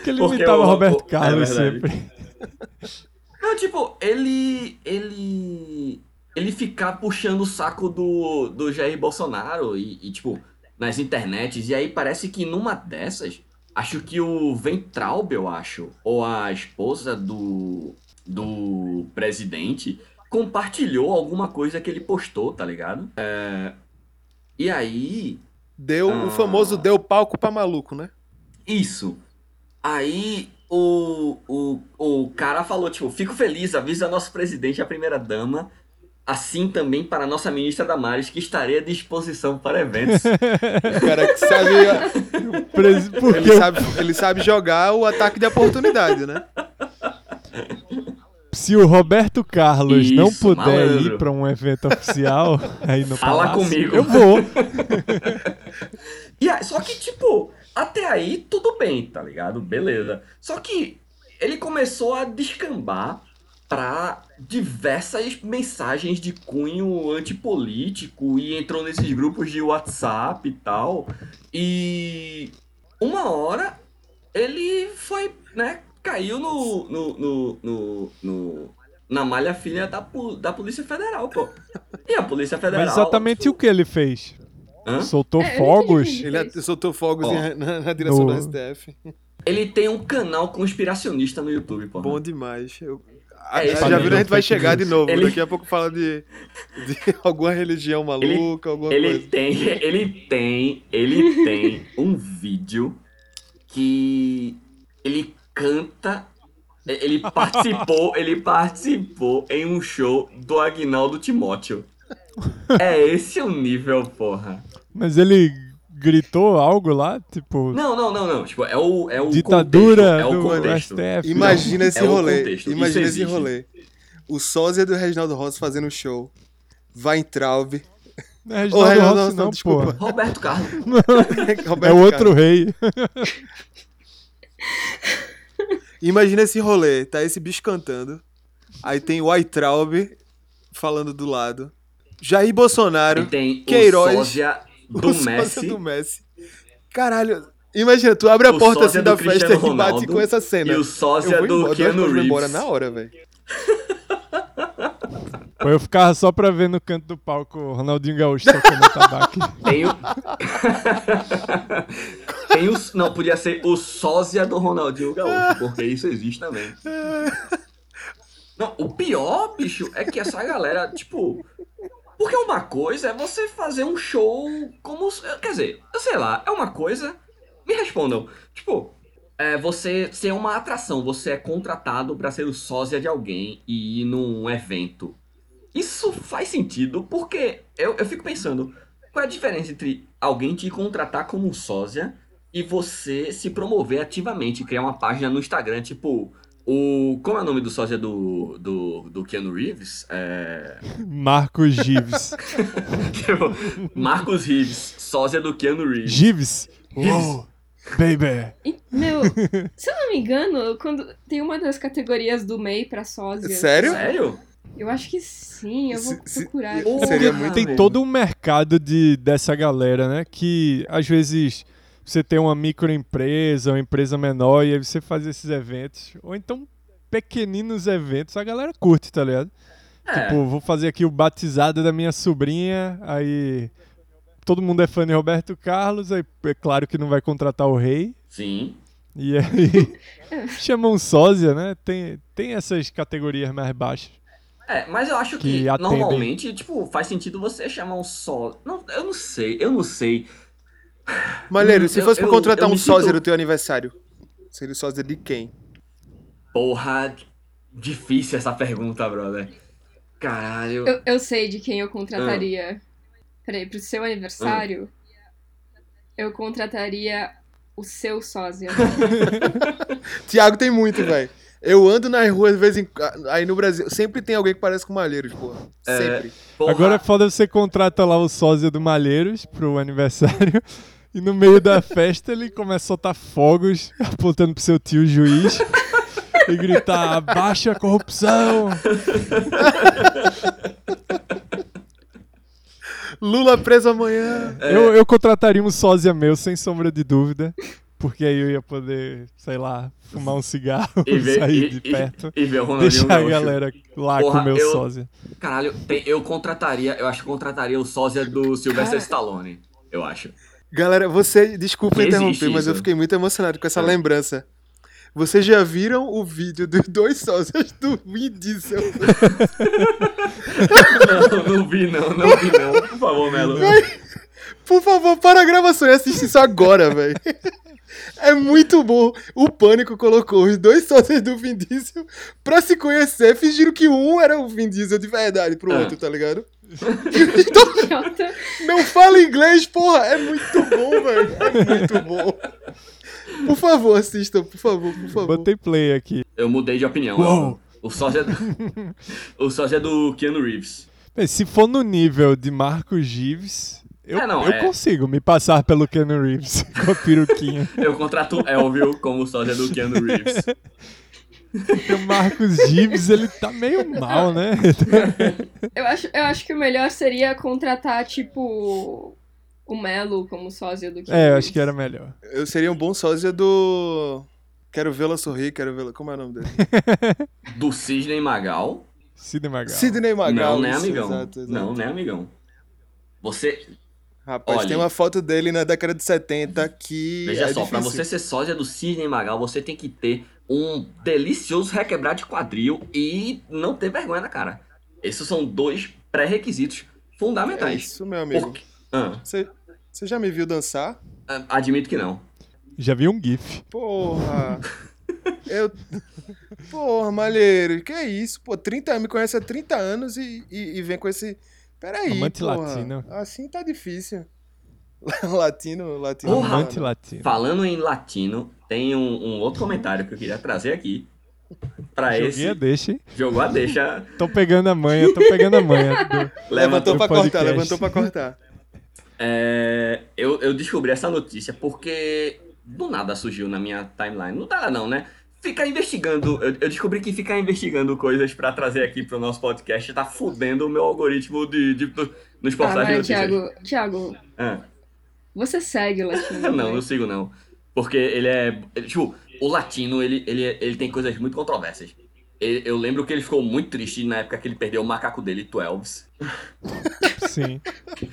que ele Porque imitava o- Roberto o- é Carlos verdade. sempre. Não, tipo, ele. Ele. Ele ficar puxando o saco do, do Jair Bolsonaro e, e, tipo, nas internets. E aí parece que numa dessas, acho que o Ventralb, eu acho, ou a esposa do, do presidente, compartilhou alguma coisa que ele postou, tá ligado? É, e aí. Deu Ah. o famoso deu palco pra maluco, né? Isso. Aí o, o, o cara falou, tipo, fico feliz, avisa nosso presidente e a primeira dama, assim também para a nossa ministra Damares, que estarei à disposição para eventos. O cara que sabe. Ele sabe, ele sabe jogar o ataque de oportunidade, né? Se o Roberto Carlos não Isso, puder malandro. ir pra um evento oficial aí no Fala Palácio, comigo. eu vou. e aí, só que, tipo, até aí tudo bem, tá ligado? Beleza. Só que ele começou a descambar pra diversas mensagens de cunho antipolítico e entrou nesses grupos de WhatsApp e tal. E uma hora ele foi, né, caiu no, no, no, no, no- na malha filha da, da Polícia Federal, pô. E a Polícia Federal... Mas exatamente o que ele fez? Hã? Soltou É, fogos? Ele at- soltou fogos em- na, na direção No- do STF. Ele tem um canal conspiracionista no YouTube, pô. Bom demais. Eu- É, já aí, viram, a gente vai fake chegar de novo. Ele- Daqui a pouco fala de, de alguma religião maluca, alguma Ele coisa. tem, ele tem, ele tem um vídeo que ele canta, ele participou, ele participou em um show do Agnaldo Timóteo. É esse o nível, porra. Mas ele gritou algo lá? Tipo, Não, não, não, não. Tipo, é o, é o ditadura contexto, é o contexto. STF. Imagina esse é rolê. Imagina esse rolê. O sósia do Reginaldo Rossi fazendo um show. Weintraub. Não é Reginaldo Reginaldo Rossi, Rossi, não, não, desculpa. pô. Roberto Carlos. É Roberto o outro Carlos. rei. Imagina esse rolê. Tá esse bicho cantando. Aí tem o Weintraub falando do lado. Jair Bolsonaro. Ele tem Queiroz, o sósia do o sósia Messi. do Messi. Caralho. Imagina, tu abre a O porta sósia assim da festa Cristiano e bate Ronaldo com essa cena. E o sósia do embora, Keanu Reeves. embora na hora, velho. Pô, eu ficava só pra ver no canto do palco o Ronaldinho Gaúcho tocando tabaco. Tem o. Tem o. Não, podia ser o sósia do Ronaldinho Gaúcho, porque isso existe também. Não, o pior, bicho, é que essa galera, tipo. Porque uma coisa é você fazer um show como. Quer dizer, eu sei lá, é uma coisa. Me respondam. Tipo, é você ser uma atração, você é contratado pra ser o sósia de alguém e ir num evento. Isso faz sentido porque eu, eu fico pensando, qual é a diferença entre alguém te contratar como sósia e você se promover ativamente, criar uma página no Instagram, tipo, o. Como é o nome do sósia do, do, do Keanu Reeves? É. Marcos Gives. Marcos Reeves, sósia do Keanu Reeves. Gives? Uou, baby. E, Meu, se eu não me engano, quando tem uma das categorias do MEI pra sósia. Sério? Sério? Eu acho que sim, eu vou Se- se- procurar aqui. Porra, Seria muito Tem bom. todo um mercado de, dessa galera, né? Que às vezes você tem uma microempresa, uma empresa menor, e aí você faz esses eventos. Ou então pequeninos eventos, a galera curte, tá ligado? É. Tipo, vou fazer aqui o batizado da minha sobrinha, aí todo mundo é fã de Roberto Carlos, aí é claro que não vai contratar o rei. Sim. E aí chama um sósia, né? Tem, tem essas categorias mais baixas. É, mas eu acho que, Que atendem. normalmente, tipo, faz sentido você chamar um sósia. Não, eu não sei, eu não sei. Malheiro, Hum, se eu- fosse pra eu- contratar eu um me sósia sinto- no teu aniversário, seria o sósia de quem? Porra, difícil essa pergunta, brother. Caralho. Eu, eu sei de quem eu contrataria. Peraí, pro seu aniversário, eu contrataria o seu sósia. Tiago tem muito, velho. Eu ando nas ruas de vez em aí no Brasil, sempre tem alguém que parece com Malheiros, porra. É. Sempre. Porra, Agora é foda você contrata lá o sósia do Malheiros pro aniversário e no meio da festa ele começa a soltar fogos apontando pro seu tio juiz e gritar baixa a corrupção. Lula preso amanhã. É. Eu, eu contrataria um sósia meu, sem sombra de dúvida. Porque aí eu ia poder, sei lá, fumar um cigarro, E ver- sair e- de e- perto. E ver o Ronaldinho Deixar a galera lá Porra, com o meu eu- sósia. Caralho, tem- eu contrataria, eu acho que contrataria o sósia do Sylvester. Stallone. Eu acho. Galera, você, desculpa Existe interromper, mas eu isso. fiquei muito emocionado com essa É. lembrança. Vocês já viram o vídeo dos dois sósias do Vin Diesel? Não, não vi não, não vi não. Por favor, Melo. Por favor, para a gravação e assiste isso agora, velho. É muito bom. O Pânico colocou os dois sócios do Vin Diesel pra se conhecer, fingiram que um era o Vin Diesel de verdade pro Ah. outro, tá ligado? Idiota. Não fala inglês, porra! É muito bom, velho. É muito bom. Por favor, assistam, por favor, por favor. Botei play aqui. Eu mudei de opinião. Uou. O sósia do... o sósia do Keanu Reeves. Bem, se for no nível de Marcos Gives, eu, É, não, eu é. consigo me passar pelo Keanu Reeves com a peruquinha. Eu contrato o Elvio como sósia do Keanu Reeves. Porque o Marcos Gives, ele tá meio mal, né? Eu acho, eu acho que o melhor seria contratar, tipo, o Melo como sósia do É, eu acho que era melhor. Eu seria um bom sósia do. Quero vê-la sorrir, quero vê-la. Como é o nome dele? Do Sidney Magal. Sidney Magal. Sidney Magal. não, né, amigão? exato, exato. Não, né, amigão? Você, Rapaz, Olha. tem uma foto dele na década de 70 que. veja é só, pra difícil. você ser sósia do Sidney Magal, você tem que ter um delicioso requebrar de quadril e não ter vergonha na cara. Esses são dois pré-requisitos É fundamentais. isso, meu amigo. Porque- Ah, Você, você já me viu dançar? ah, admito que não. Já vi um GIF. Porra. Eu. Porra, Malheiro, que é isso? Pô, 30 anos, me conhece há 30 anos e, e, e vem com esse. Peraí. Amante porra. latino. Assim tá difícil. latino, latino. Porra. Amante latino. Falando em latino, tem um, um outro comentário que eu queria trazer aqui. Pra Joguei esse. a deixa, hein? Jogou a deixa. Tô pegando a manha, tô pegando a manha. do- Levantou do pra podcast. cortar, levantou pra cortar. É, eu, eu descobri essa notícia porque do nada surgiu na minha timeline. Não tá não, né? Ficar investigando. Eu, descobri que ficar investigando coisas pra trazer aqui pro nosso podcast tá fudendo o meu algoritmo de, de, do- nos Ah, portais de vai, notícias. Thiago, Thiago, Ah. você segue o latino. Não, né? não sigo não. Porque ele é. ele- tipo, o latino, ele, ele, ele tem coisas muito controversas. Ele- eu lembro que ele ficou muito triste na época que ele perdeu o macaco dele, Twelves. Sim.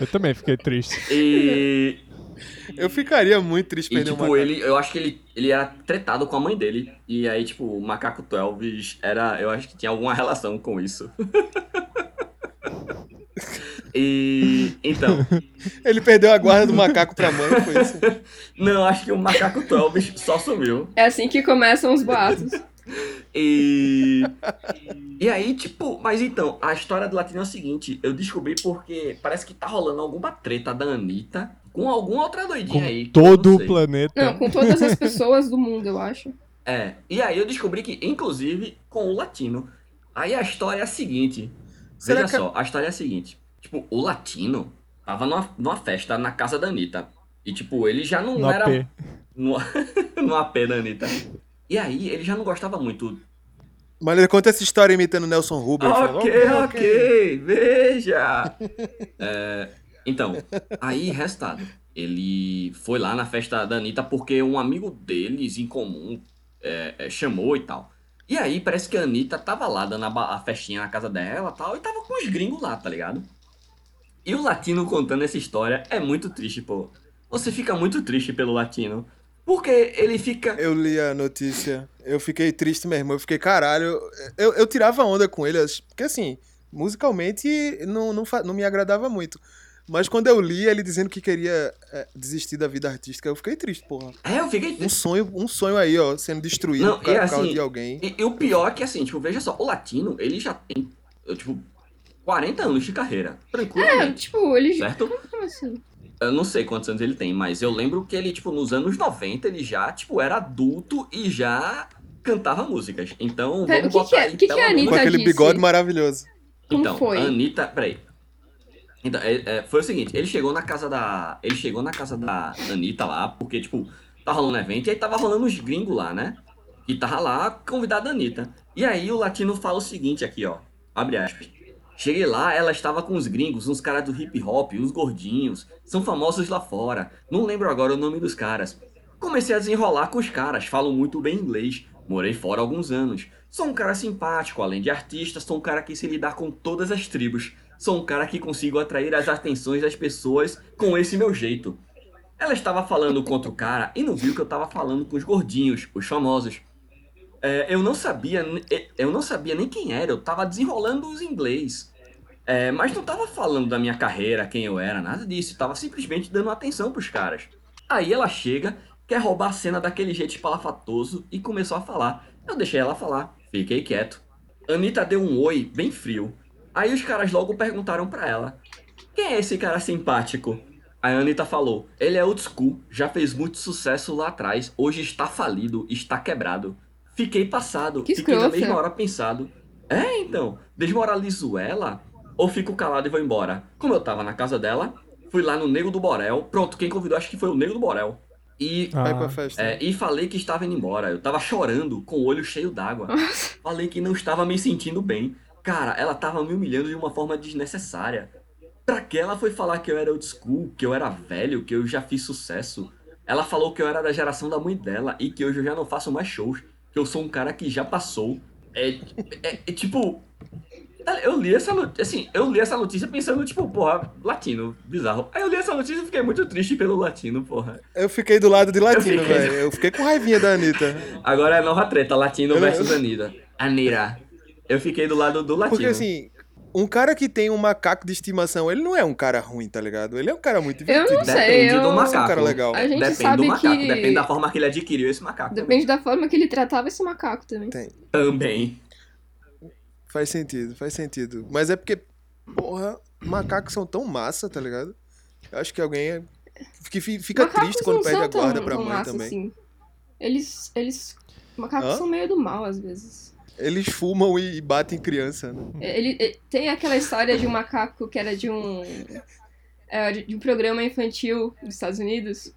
Eu também fiquei triste. E. Eu ficaria muito triste E, perder um tipo, macaco. ele, eu acho que ele, ele era tretado com a mãe dele. E aí, tipo, o macaco Twelves era. Eu acho que tinha alguma relação com isso. e. Então. Ele perdeu a guarda do macaco pra mãe, foi isso. Não, acho que o macaco Twelves só sumiu. É assim que começam os boatos. E. E aí, tipo, mas então, a história do latino é o seguinte: eu descobri porque parece que tá rolando alguma treta da Anitta com alguma outra doidinha Com aí. todo o planeta. Não, com todas as pessoas do mundo, eu acho. É, e aí eu descobri que, inclusive, com o latino. Aí a história é a seguinte. Será Veja que- só, a história é a seguinte. Tipo, o latino tava numa, numa festa na casa da Anitta. E, tipo, ele já não No era. AP. No, no AP da Anitta. E aí, ele já não gostava muito. Mas ele conta essa história imitando Nelson Rubens. Ele fala, Ok, ok, veja! É, então, aí, restado. Ele foi lá na festa da Anitta porque um amigo deles em comum é, é, chamou e tal. E aí, parece que a Anitta tava lá dando a, a festinha na casa dela e tal, e tava com os gringos lá, tá ligado? E o latino contando essa história é muito triste, pô. Você fica muito triste pelo latino. Porque ele fica. Eu li a notícia, eu fiquei triste mesmo. Eu fiquei, caralho. Eu, eu tirava onda com ele, porque assim, musicalmente não, não, não me agradava muito. Mas quando eu li ele dizendo que queria é, desistir da vida artística, eu fiquei triste, porra. É, eu fiquei Um sonho, um sonho aí, ó, sendo destruído Não, por causa e por causa assim, de alguém. E, e o pior é que, assim, tipo, veja só, o latino, ele já tem, tipo, 40 anos de carreira. É, Tranquilamente. tipo, ele. Certo? Como assim? Eu não sei quantos anos ele tem, mas eu lembro que ele, tipo, nos anos 90, ele já, tipo, era adulto e já cantava músicas. Então, vamos o que que botar é- aí, o que que pelo a menos- Com Anitta aquele disse? bigode maravilhoso. Como Então, foi? a Anitta, peraí. Então, é- é, foi o seguinte, ele chegou na casa da. Ele chegou na casa da Anitta lá, porque, tipo, tá rolando um evento, e aí tava rolando os gringos lá, né? E tava lá convidado a Anitta. E aí o latino fala o seguinte aqui, ó. Abre aspas. Cheguei lá, ela estava com os gringos, uns caras do hip hop, uns gordinhos. São famosos lá fora. Não lembro agora o nome dos caras. Comecei a desenrolar com os caras, falam muito bem inglês. Morei fora alguns anos. Sou um cara simpático, além de artista, sou um cara que se lidar com todas as tribos. Sou um cara que consigo atrair as atenções das pessoas com esse meu jeito. Ela estava falando com outro cara e não viu que eu estava falando com os gordinhos, os famosos. É, eu não sabia, eu não sabia nem quem era, eu tava desenrolando os inglês. É, mas não tava falando da minha carreira, quem eu era, nada disso. Tava simplesmente dando atenção pros caras. Aí ela chega, quer roubar a cena daquele jeito espalafatoso e começou a falar. Eu deixei ela falar, fiquei quieto. Anitta deu um oi bem frio. Aí os caras logo perguntaram pra ela: Quem é esse cara simpático? Aí a Anitta falou: Ele é old school, já fez muito sucesso lá atrás, hoje está falido, está quebrado. Fiquei passado, Que fiquei na mesma hora pensado. É, então, desmoralizo ela ou fico calado e vou embora? Como eu tava na casa dela, fui lá no Nego do Borel. Pronto, quem convidou acho que foi o Nego do Borel. E Ah, é, e falei que estava indo embora. Eu tava chorando, com o olho cheio d'água. Falei que não estava me sentindo bem. Cara, ela tava me humilhando de uma forma desnecessária. Pra que ela foi falar que eu era old school, que eu era velho, que eu já fiz sucesso? Ela falou que eu era da geração da mãe dela e que hoje eu já não faço mais shows, que eu sou um cara que já passou. É, é, é tipo. Eu li essa notícia, assim, eu li essa notícia pensando, tipo, porra, latino, bizarro. Aí eu li essa notícia e fiquei muito triste pelo latino, porra. Eu fiquei do lado de latino, fiquei- velho. Eu fiquei com raivinha da Anitta. Agora é nova treta, latino Eu- versus Anira. Anira. Eu fiquei do lado do latino. Porque assim, um cara que tem um macaco de estimação, ele não é um cara ruim, tá ligado? Ele é um cara muito Eu divertido. não sei, Depende eu- do É um macaco. cara legal. A gente Depende sabe do macaco, que- depende da forma que ele adquiriu esse macaco. Depende da forma que ele tratava esse macaco também. Tem. Também. Faz sentido, faz sentido. Mas é porque, porra, macacos são tão massa, tá ligado? Eu acho que alguém é- que fi- fica Macacos triste quando perde a guarda tão, pra mãe massa também. assim. Eles, eles... Macacos Hã? são meio do mal, às vezes. Eles fumam e batem criança, né? Ele, ele- tem aquela história de um macaco que era de um é, de, um programa infantil dos Estados Unidos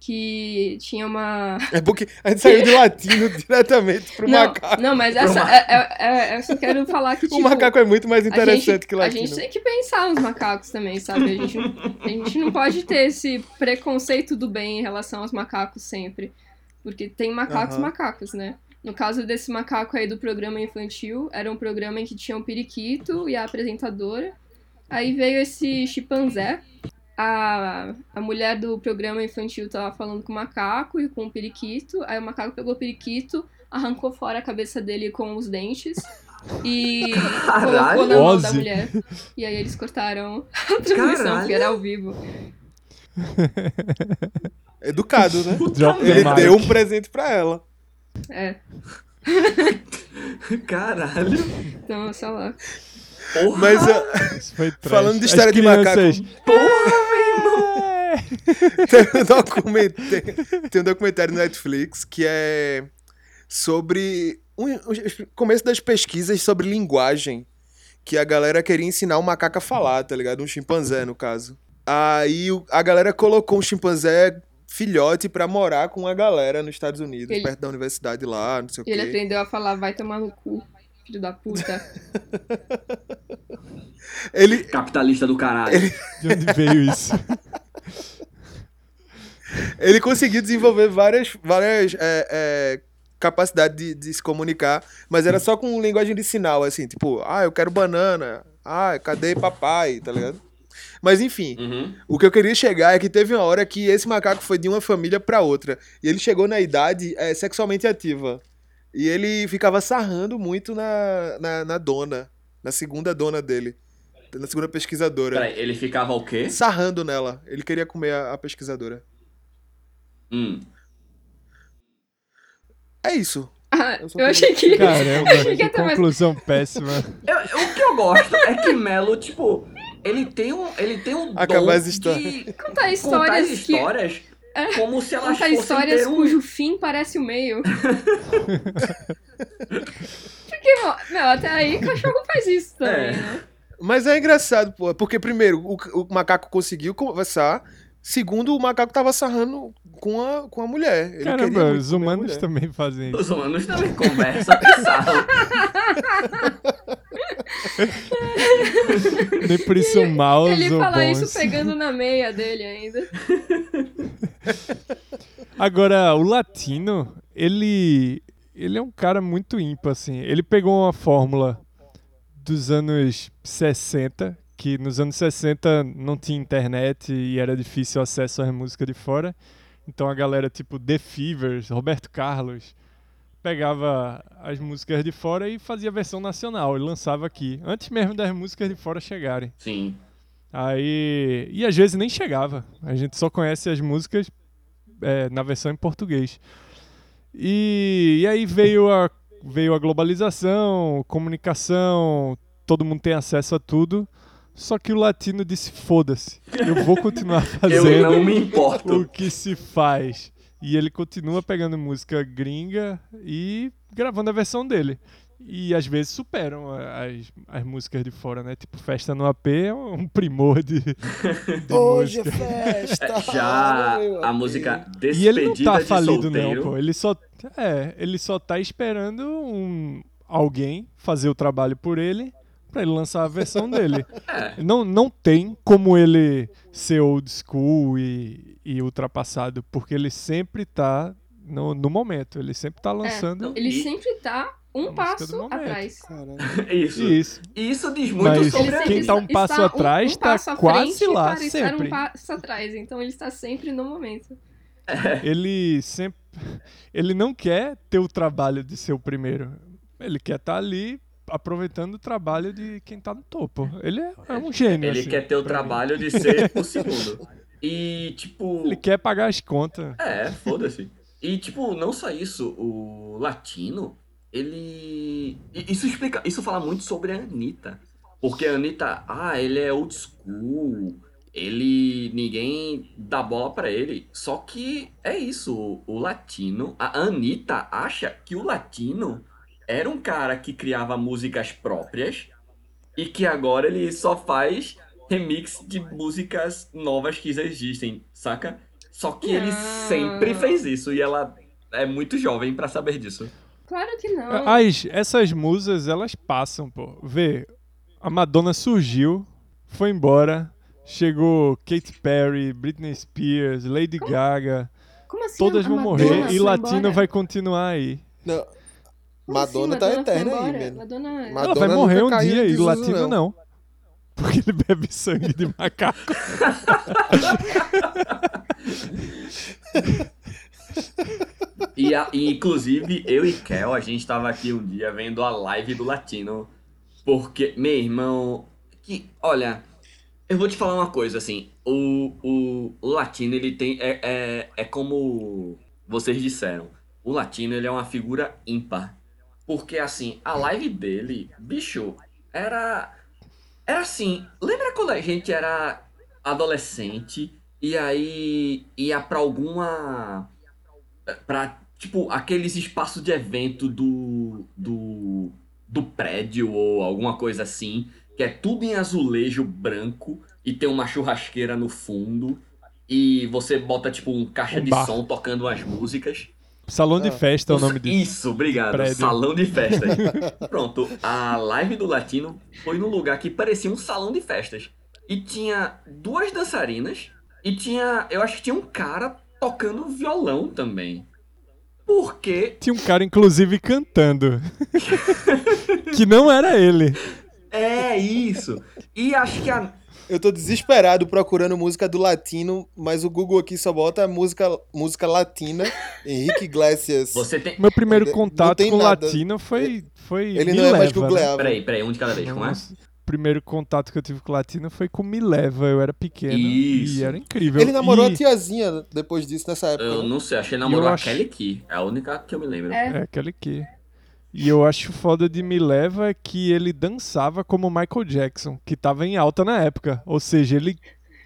que tinha uma É porque a gente saiu de latino diretamente pro não, macaco. não, mas essa ma- é, é- é- eu só quero falar que tipo o macaco é muito mais a interessante gente, que o a latino. gente tem que pensar nos macacos também, sabe? A gente, não, a gente não pode ter esse preconceito do bem em relação aos macacos sempre. Porque tem macacos Aham. macacos, né? No caso desse macaco aí do programa infantil, era um programa em que tinha um periquito e a apresentadora. Aí veio esse chimpanzé. a, a mulher do programa infantil tava falando com o macaco e com o periquito. Aí o macaco pegou o periquito, arrancou fora a cabeça dele com os dentes e colocou na mão da mulher. E aí eles cortaram a transmissão, Caralho. porque era ao vivo. Educado, né? Ele deu um presente pra ela. É, Caralho. então, sei lá. Porra. Mas Isso foi trash. Falando de As história de crianças, tem, um documentário, tem um documentário no Netflix que é sobre o começo das pesquisas sobre linguagem. Que a galera queria ensinar o macaco a falar, tá ligado? Um chimpanzé, no caso. Aí o- a galera colocou um chimpanzé filhote pra morar com a galera nos Estados Unidos, Ele- perto da universidade lá, não sei o E ele quê. aprendeu a falar, vai tomar no cu, filho da puta. Ele, Capitalista do caralho. De onde veio isso? ele conseguiu desenvolver várias, várias é, é, capacidades de, de se comunicar, mas era só com linguagem de sinal, assim, tipo, ah, eu quero banana, ah, cadê papai, tá ligado? Mas enfim, Uhum. o que eu queria chegar é que teve uma hora que esse macaco foi de uma família pra outra, e ele chegou na idade é, sexualmente ativa. E ele ficava sarrando muito na, na, na dona, na segunda dona dele, na segunda pesquisadora. Peraí, ele ficava o quê? Sarrando nela. Ele queria comer a- a pesquisadora. Hum. É isso. Ah, Eu eu achei que. Caramba, achei que que conclusão péssima. Eu- o que eu gosto é que Melo, tipo, ele tem um, ele tem um Acaba dom as histórias. de Contar contar histórias as que. histórias como se elas Contar fossem histórias ter um... cujo fim parece o meio. Porque, meu, até aí cachorro faz isso também, É. né? Mas é engraçado, pô. Porque, primeiro, o, o macaco conseguiu conversar. Segundo, o macaco tava sarrando com a, com a mulher. Ele Caramba, os humanos também fazem isso. Os humanos também conversam, pensaram. Nem por isso maus Ele ou fala bons. isso pegando na meia dele ainda. Agora, o latino, ele ele é um cara muito ímpar, assim. Ele pegou uma fórmula dos anos 60, que nos anos 60 não tinha internet e era difícil o acesso às músicas de fora. Então a galera tipo The Fevers, Roberto Carlos, pegava as músicas de fora e fazia a versão nacional e lançava aqui, antes mesmo das músicas de fora chegarem. Sim. Aí. E às vezes nem chegava. A gente só conhece as músicas é, na versão em português. E, e aí veio a, veio a globalização, comunicação, todo mundo tem acesso a tudo. Só que o latino disse: foda-se, eu vou continuar Eu fazendo não me importo. o que se faz. E ele continua pegando música gringa e gravando a versão dele. E às vezes superam a- as, as músicas de fora, né? Tipo, Festa no AP é um primor de, de Hoje música. é festa. Já a música E Despedida ele não tá falido Solteiro. não, pô. Ele só, é, ele só tá esperando um, alguém fazer o trabalho por ele pra ele lançar a versão dele. É. Não, não tem como ele ser old school e, e ultrapassado, porque ele sempre tá no, no momento. Ele sempre tá lançando Ele E- sempre tá um passo atrás. Isso. isso. E isso diz muito Mas sobre Ele quem tá um passo está atrás um tá passo à quase lá, para estar sempre. um passo atrás. Então ele está sempre no momento. Ele sempre. Ele não quer ter o trabalho de ser o primeiro. Ele quer estar ali aproveitando o trabalho de quem tá no topo. Ele é, é um gênio. Ele assim, quer ter o pra mim. trabalho de ser o segundo. E, tipo. Ele quer pagar as contas. É, foda-se. E, tipo, não só isso, o latino, ele. Isso explica. Isso fala muito sobre a Anitta. Porque a Anitta, ah, ele é old school. Ele. ninguém dá bola pra ele. Só que é isso, o, o latino. A Anitta acha que o latino era um cara que criava músicas próprias e que agora ele só faz remix de músicas novas que já existem, saca? Só que ele Não. sempre fez isso e ela é muito jovem pra saber disso. Claro que não. As, essas musas, elas passam, pô. Vê, a Madonna surgiu, foi embora, chegou Katy Perry, Britney Spears, Lady Gaga, Como assim? todas a vão Madonna morrer e Latino embora? vai continuar aí. Não, Como Madonna tá Madonna eterna aí, mesmo. Madonna... Madonna Ela vai morrer um dia e desuso, Latino não. não. Porque ele bebe sangue de macaco. E, a- e, inclusive, eu e Kel, a gente tava aqui um dia vendo a live do Latino. Porque, meu irmão, que, olha, eu vou te falar uma coisa, assim, o, o, o Latino, ele tem, é, é, é como vocês disseram, o Latino, ele é uma figura ímpar. Porque, assim, a live dele, bicho, era, era assim, lembra quando a gente era adolescente e aí ia pra alguma pra, tipo, aqueles espaços de evento do, do, do prédio ou alguma coisa assim, que é tudo em azulejo branco e tem uma churrasqueira no fundo e você bota, tipo, um caixa Um de som tocando umas músicas. Salão de Ah. festa é o nome disso. Isso, obrigado. prédio. Salão de festas. Pronto, a live do Latino foi num lugar que parecia um salão de festas. E tinha duas dançarinas e tinha, eu acho que tinha um cara tocando violão também. Porque Tinha um cara, inclusive, cantando. que não era ele. é isso. E acho que a Eu tô desesperado procurando música do latino, mas o Google aqui só bota música, música latina, Henrique Iglesias. você tem Meu primeiro contato tem com o nada. latino foi. foi Ele não é mais Leva, né? googleável. Peraí, peraí, um de cada vez, como é? Primeiro contato que eu tive com o latino foi com Me Leva. Eu era pequeno. Isso. E era incrível. Ele namorou e... a tiazinha depois disso, nessa época. Eu né? não sei, acho que ele namorou a acho- Kelly Key. É a única que eu me lembro. É, É, aquele que. E eu acho foda de Me Leva é que ele dançava como Michael Jackson, que tava em alta na época. Ou seja, ele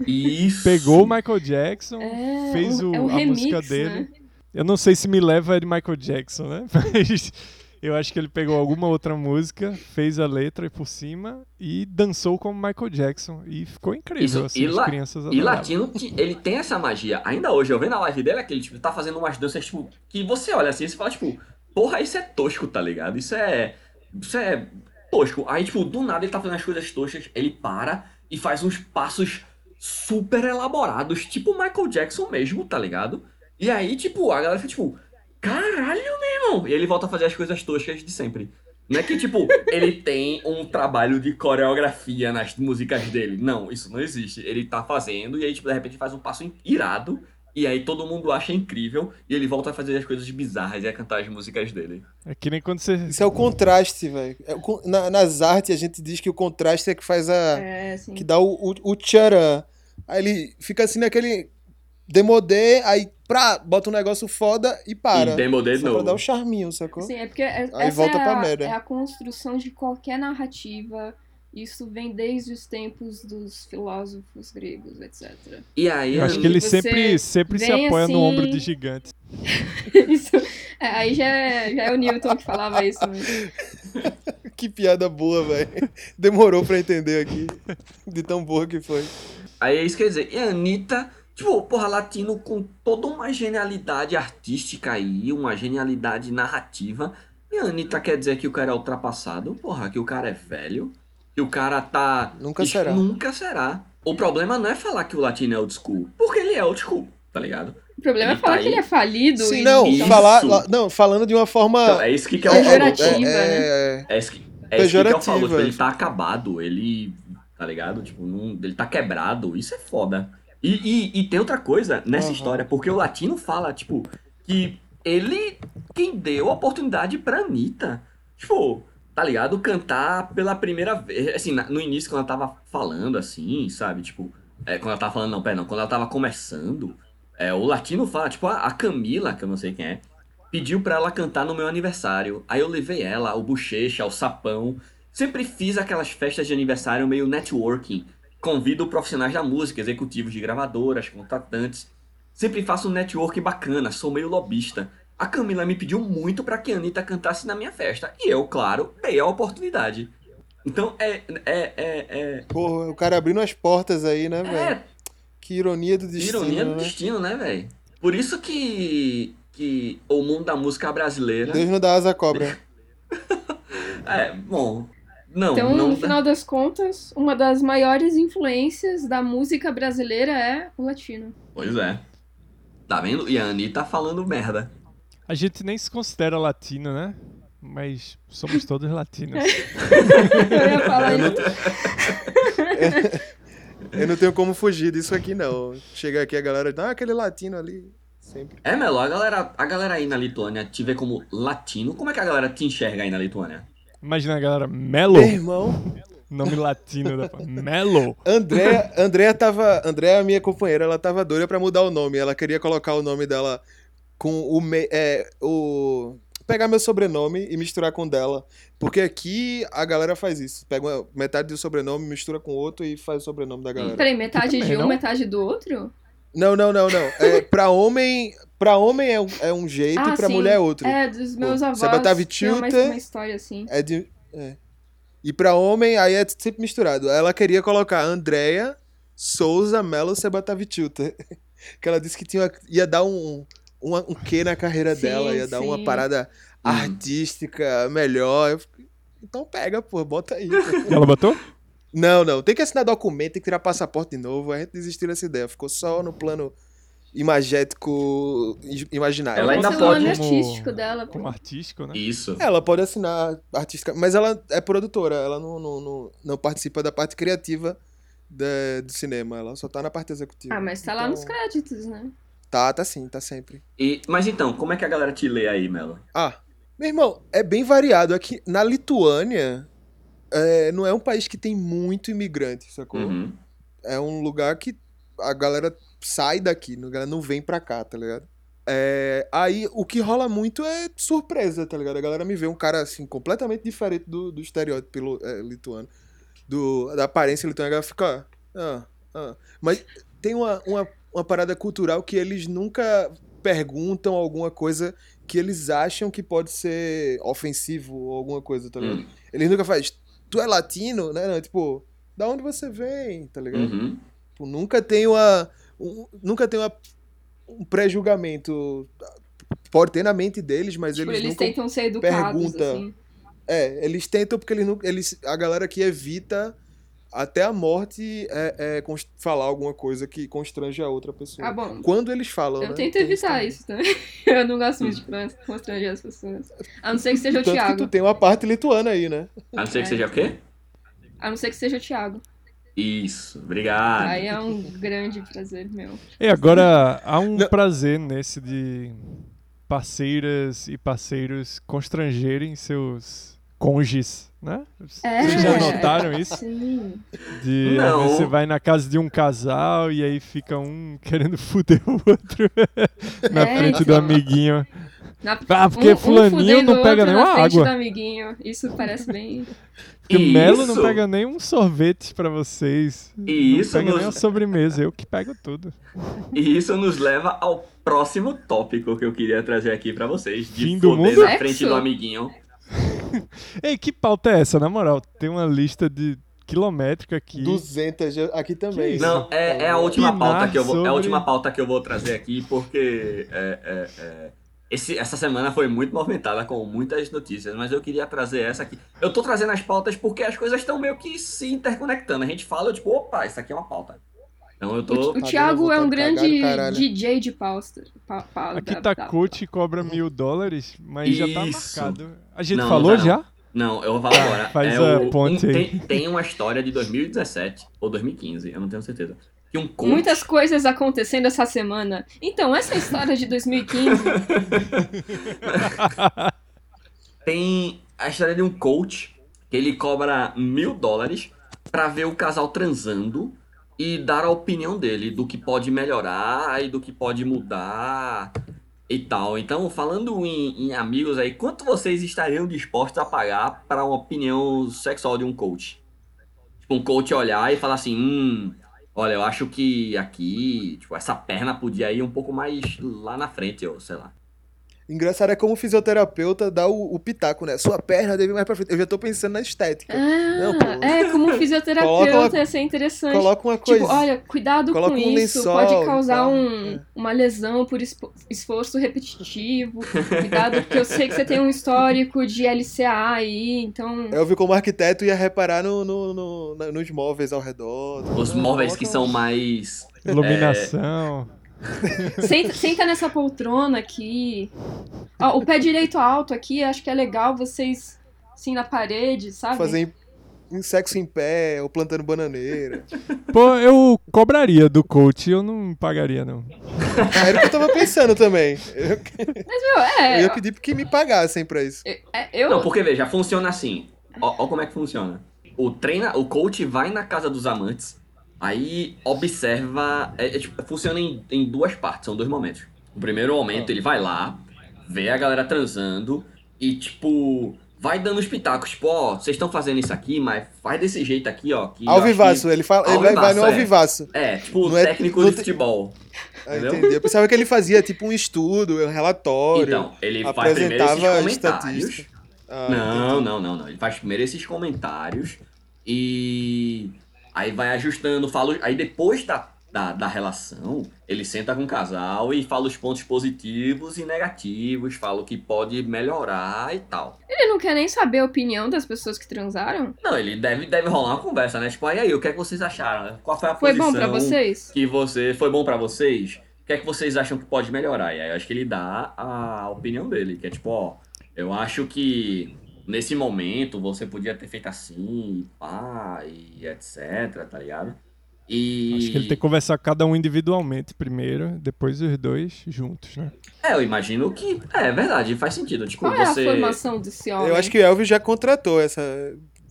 Isso. pegou o Michael Jackson, é, fez o, é um a remix, música dele. né? Eu não sei se Me Leva é de Michael Jackson, né? Mas eu acho que ele pegou alguma outra música, fez a letra por cima e dançou como Michael Jackson. E ficou incrível, Isso, assim, e as la- crianças E latino, ti- ele tem essa magia. Ainda hoje, eu vendo a live dele, aquele, tipo, tá fazendo umas danças, tipo, que você olha assim e fala, tipo, porra, isso é tosco, tá ligado? Isso é. Isso é tosco. Aí, tipo, do nada ele tá fazendo as coisas toscas, ele para e faz uns passos super elaborados, tipo Michael Jackson mesmo, tá ligado? E aí, tipo, a galera fica, tipo, caralho, meu irmão! E ele volta a fazer as coisas toscas de sempre. Não é que, tipo, ele tem um trabalho de coreografia nas músicas dele. Não, isso não existe. Ele tá fazendo e aí, tipo, de repente faz um passo irado e aí todo mundo acha incrível e ele volta a fazer as coisas bizarras e a cantar as músicas dele. É que nem quando você. Isso é o contraste, velho. É na- nas artes a gente diz que o contraste é que faz a. É, que dá o, o, o tcharam. Aí ele fica assim naquele demodê, aí pra, bota um negócio foda e para. E demodê de Só pra novo. dar o charminho, sacou? Assim, é porque é, Aí essa volta é, pra a, merda. é a construção de qualquer narrativa. Isso vem desde os tempos dos filósofos gregos, etc. E aí, Eu acho que ele sempre, sempre se apoia no ombro assim- de gigantes. Isso, é, aí já é, já é o Newton que falava isso. Mas... Que piada boa, velho. Demorou pra entender aqui. De tão boa que foi. Aí é isso que eu ia dizer. E a Anitta, tipo, porra, latino com toda uma genialidade artística aí, uma genialidade narrativa. E a Anitta quer dizer que o cara é ultrapassado, porra, que o cara é velho, que o cara tá. Nunca Ix, será. Nunca será. O problema não é falar que o latino é old school, porque ele é old school, tá ligado? O problema é Ele falar tá que ele é falido Sim, e não, Isso. falar, não, falando de uma forma. Então, é isso que, que é o Pejorativo. famoso. Ativa, né? é, É isso que, é isso que, que é o. Pejorativa. Ele tá acabado, ele. Tá ligado? Tipo, não, ele tá quebrado. Isso é foda. E, e, e tem outra coisa nessa Aham. história, porque o latino fala, tipo, que ele quem deu a oportunidade pra Anitta. Tipo, tá ligado? Cantar pela primeira vez. Assim, no início, quando ela tava falando, assim, sabe? Tipo, é, quando ela tava falando, não, pera, não, quando ela tava começando, é, o latino fala, tipo, a, a Camila, que eu não sei quem é, pediu pra ela cantar no meu aniversário. Aí eu levei ela, o bochecha, o sapão. Sempre fiz aquelas festas de aniversário meio networking. Convido profissionais da música, executivos de gravadoras, contratantes. Sempre faço um network bacana, sou meio lobista. A Camila me pediu muito pra que a Anitta cantasse na minha festa. E eu, claro, dei a oportunidade. Então é. É. É. Porra, o cara abrindo as portas aí, né, É, velho? é Que ironia do destino. ironia do né? destino, né, velho? Por isso que. Que o mundo da música brasileira. Deus não dá asa à cobra. É, bom. Não, Então, não. no final das contas, uma das maiores influências da música brasileira é o latino. Pois é. Tá vendo? E a Anitta falando merda. A gente nem se considera latino, né? Mas somos todos latinos. Eu ia falar Eu não- isso. Eu não tenho como fugir disso aqui, não. Chega aqui a galera, ah, aquele latino ali. Sempre. É, Melo, a galera, a galera aí na Lituânia te vê como latino. Como é que a galera te enxerga aí na Lituânia? Imagina a galera, Melo, Meu irmão, nome latino da Melo. Andréa, Andréa tava. Andréa, minha companheira, ela tava doida pra mudar o nome. Ela queria colocar o nome dela com o. Me, é, o pegar meu sobrenome e misturar com o dela. Porque aqui a galera faz isso. Pega metade do sobrenome, mistura com o outro e faz o sobrenome da galera. Peraí, metade de um, não? metade do outro? Não, não, não, não. É, pra homem. Pra homem é um, é um jeito Ah, e pra sim. mulher é outro. É, dos meus avós. Tinha uma, Tilta. uma história assim. É de. É. E pra homem, aí é sempre misturado. Ela queria colocar Andréia Souza Melo Sebatavitilta. que ela disse que tinha, ia dar um, um, um quê na carreira Sim, dela, ia dar uma sim. parada artística melhor. Eu fiquei, Então pega, pô, bota aí. Ela botou? não, não. Tem que assinar documento, tem que tirar passaporte de novo. A gente desistiu dessa ideia. Ficou só no plano imagético imaginário. Ela ainda é pode- Como- artístico dela. pô. Como artístico, né? Isso. Ela pode assinar artística, mas ela é produtora, ela não, não, não, não participa da parte criativa da- do cinema, ela só tá na parte executiva. Ah, mas tá lá Então, nos créditos, né? Tá, tá sim, tá sempre. E, mas então, como é que a galera te lê aí, Melo? Ah, meu irmão, é bem variado. Aqui na Lituânia, é, não é um país que tem muito imigrante, sacou? Uhum. É um lugar que a galera sai daqui, a galera não vem pra cá, tá ligado? É, aí o que rola muito é surpresa, tá ligado? A galera me vê um cara assim, completamente diferente do, do estereótipo é, lituano. Do, da aparência lituana, a galera fica. Ah, ah. Mas tem uma, uma, uma parada cultural que eles nunca perguntam alguma coisa que eles acham que pode ser ofensivo ou alguma coisa, tá ligado? Hum. Eles nunca fazem, tu é latino, né? Não, tipo, da onde você vem, tá ligado? Uhum. Tipo, nunca tem uma. um- nunca tem uma, um pré-julgamento. Pode ter na mente deles, mas Tipo, eles, eles nunca. tentam ser educados, pergunta. assim. É, eles tentam porque eles, eles A galera que evita até a morte é, é falar alguma coisa que constrange a outra pessoa. Ah, bom. Quando eles falam. Eu né? tento evitar também. isso também. Eu não gosto muito de constranger as pessoas. A não ser que seja o Tanto que Thiago. tu tem uma parte lituana aí, né? A não ser que É. seja o quê? A não ser que seja o Thiago. Isso, obrigado. Aí é um grande prazer meu. E agora há um Não. prazer nesse de parceiras e parceiros constrangerem seus cônjuges, né? É. Vocês já notaram isso? Sim. De Não. você vai na casa de um casal e aí fica um querendo fuder o outro na É, frente do amiguinho. Na- Ah, porque um- um fulaninho não o pega na frente água. do amiguinho. Isso parece bem... Porque E Melo não pega nem um sorvete pra vocês. E não isso pega nos- nem a sobremesa, eu que pego tudo. E isso nos leva ao próximo tópico que eu queria trazer aqui pra vocês. De Fim do mundo? na Sexo? frente do amiguinho. Ei, que pauta é essa, na moral? Tem uma lista de quilométrica aqui. 200 já- aqui também. Não, é, é a última Opinar pauta que eu vou, é a sobre- última pauta que eu vou trazer aqui porque é, é, é, esse, essa semana foi muito movimentada com muitas notícias, mas eu queria trazer essa aqui. Eu tô trazendo as pautas porque as coisas estão meio que se interconectando. A gente fala, eu, tipo, opa, isso aqui é uma pauta. Então eu tô. O Tá Thiago é um grande caralho. DJ de pausta. Pa, pa, Aqui da- tá cobra mil dólares, mas já tá Isso. marcado. A gente Não, falou não já? Não, eu vou falar agora. Faz é a o- ponte um- aí. tem, tem uma história de 2017 ou 2015, eu não tenho certeza. Que um coach. Muitas coisas acontecendo essa semana. Então, essa história de 2015. Tem a história de um coach que ele cobra mil dólares pra ver o casal transando e dar a opinião dele do que pode melhorar e do que pode mudar e tal. Então, falando em, em amigos aí, quanto vocês estariam dispostos a pagar para uma opinião sexual de um coach? Tipo, um coach olhar e falar assim, hum, olha, eu acho que aqui, tipo, essa perna podia ir um pouco mais lá na frente, ou sei lá. Engraçado é como o fisioterapeuta dá o, o pitaco, né? Sua perna deve ir mais pra frente. Eu já tô pensando na estética. Ah, Não, pô. é, como Coloca fisioterapeuta ia ser interessante. Coloca uma Tipo, coisa. olha, cuidado Coloca com um isso, lençol pode causar tal. um- É. uma lesão por esforço repetitivo. Cuidado, porque eu sei que você tem um histórico de LCA aí, então. Eu vi como arquiteto ia reparar no, no- no- nos móveis ao redor. Os móveis que são mais Iluminação. Senta, senta nessa poltrona aqui. Ó, o pé direito alto aqui, acho que é legal vocês, assim, na parede, sabe? Fazer, sexo em pé, ou plantando bananeira. Pô, eu cobraria do coach, eu não pagaria, não. Era o que eu tava pensando também. Eu, Mas, meu, é. eu ia pedir que me pagassem pra isso. é, eu, Não, porque veja, funciona assim. Ó, ó como é que funciona. O treina, o coach vai na casa dos amantes, aí observa. É, é, tipo, funciona em, em duas partes, são dois momentos. O primeiro momento ele vai lá, vê a galera transando e, tipo, vai dando os pitacos. Tipo, ó, vocês estão fazendo isso aqui, mas faz desse jeito aqui, ó. Que eu acho Alvivaço, ele, fala, ele vai, vai no Alvivaço, alvivaço. que- É, tipo, Não é- técnico não de futebol. Ah, Entendeu? entendi. Eu pensava que ele fazia tipo um estudo, um relatório. Então, ele faz primeiro esses comentários. Ah, Não, entendi. não, não, não. Ele faz primeiro esses comentários e aí vai ajustando, fala, aí depois da, da, da relação, ele senta com o casal e fala os pontos positivos e negativos, fala o que pode melhorar e tal. ele não quer nem saber a opinião das pessoas que transaram. Não, ele deve, deve rolar uma conversa, né? Tipo, aí, aí, o que é que vocês acharam? Qual foi a Foi posição bom pra vocês? que você foi bom pra vocês? O que é que vocês acham que pode melhorar? E aí eu acho que ele dá a opinião dele, que é tipo, ó, eu acho que nesse momento você podia ter feito assim, pá, e etc, tá ligado? E. Acho que ele tem que conversar com cada um individualmente primeiro, depois os dois juntos, né? É, eu imagino que. É, é verdade, faz sentido. Tipo, Qual é você. a formação desse homem? Eu acho que o Elvis já contratou essa.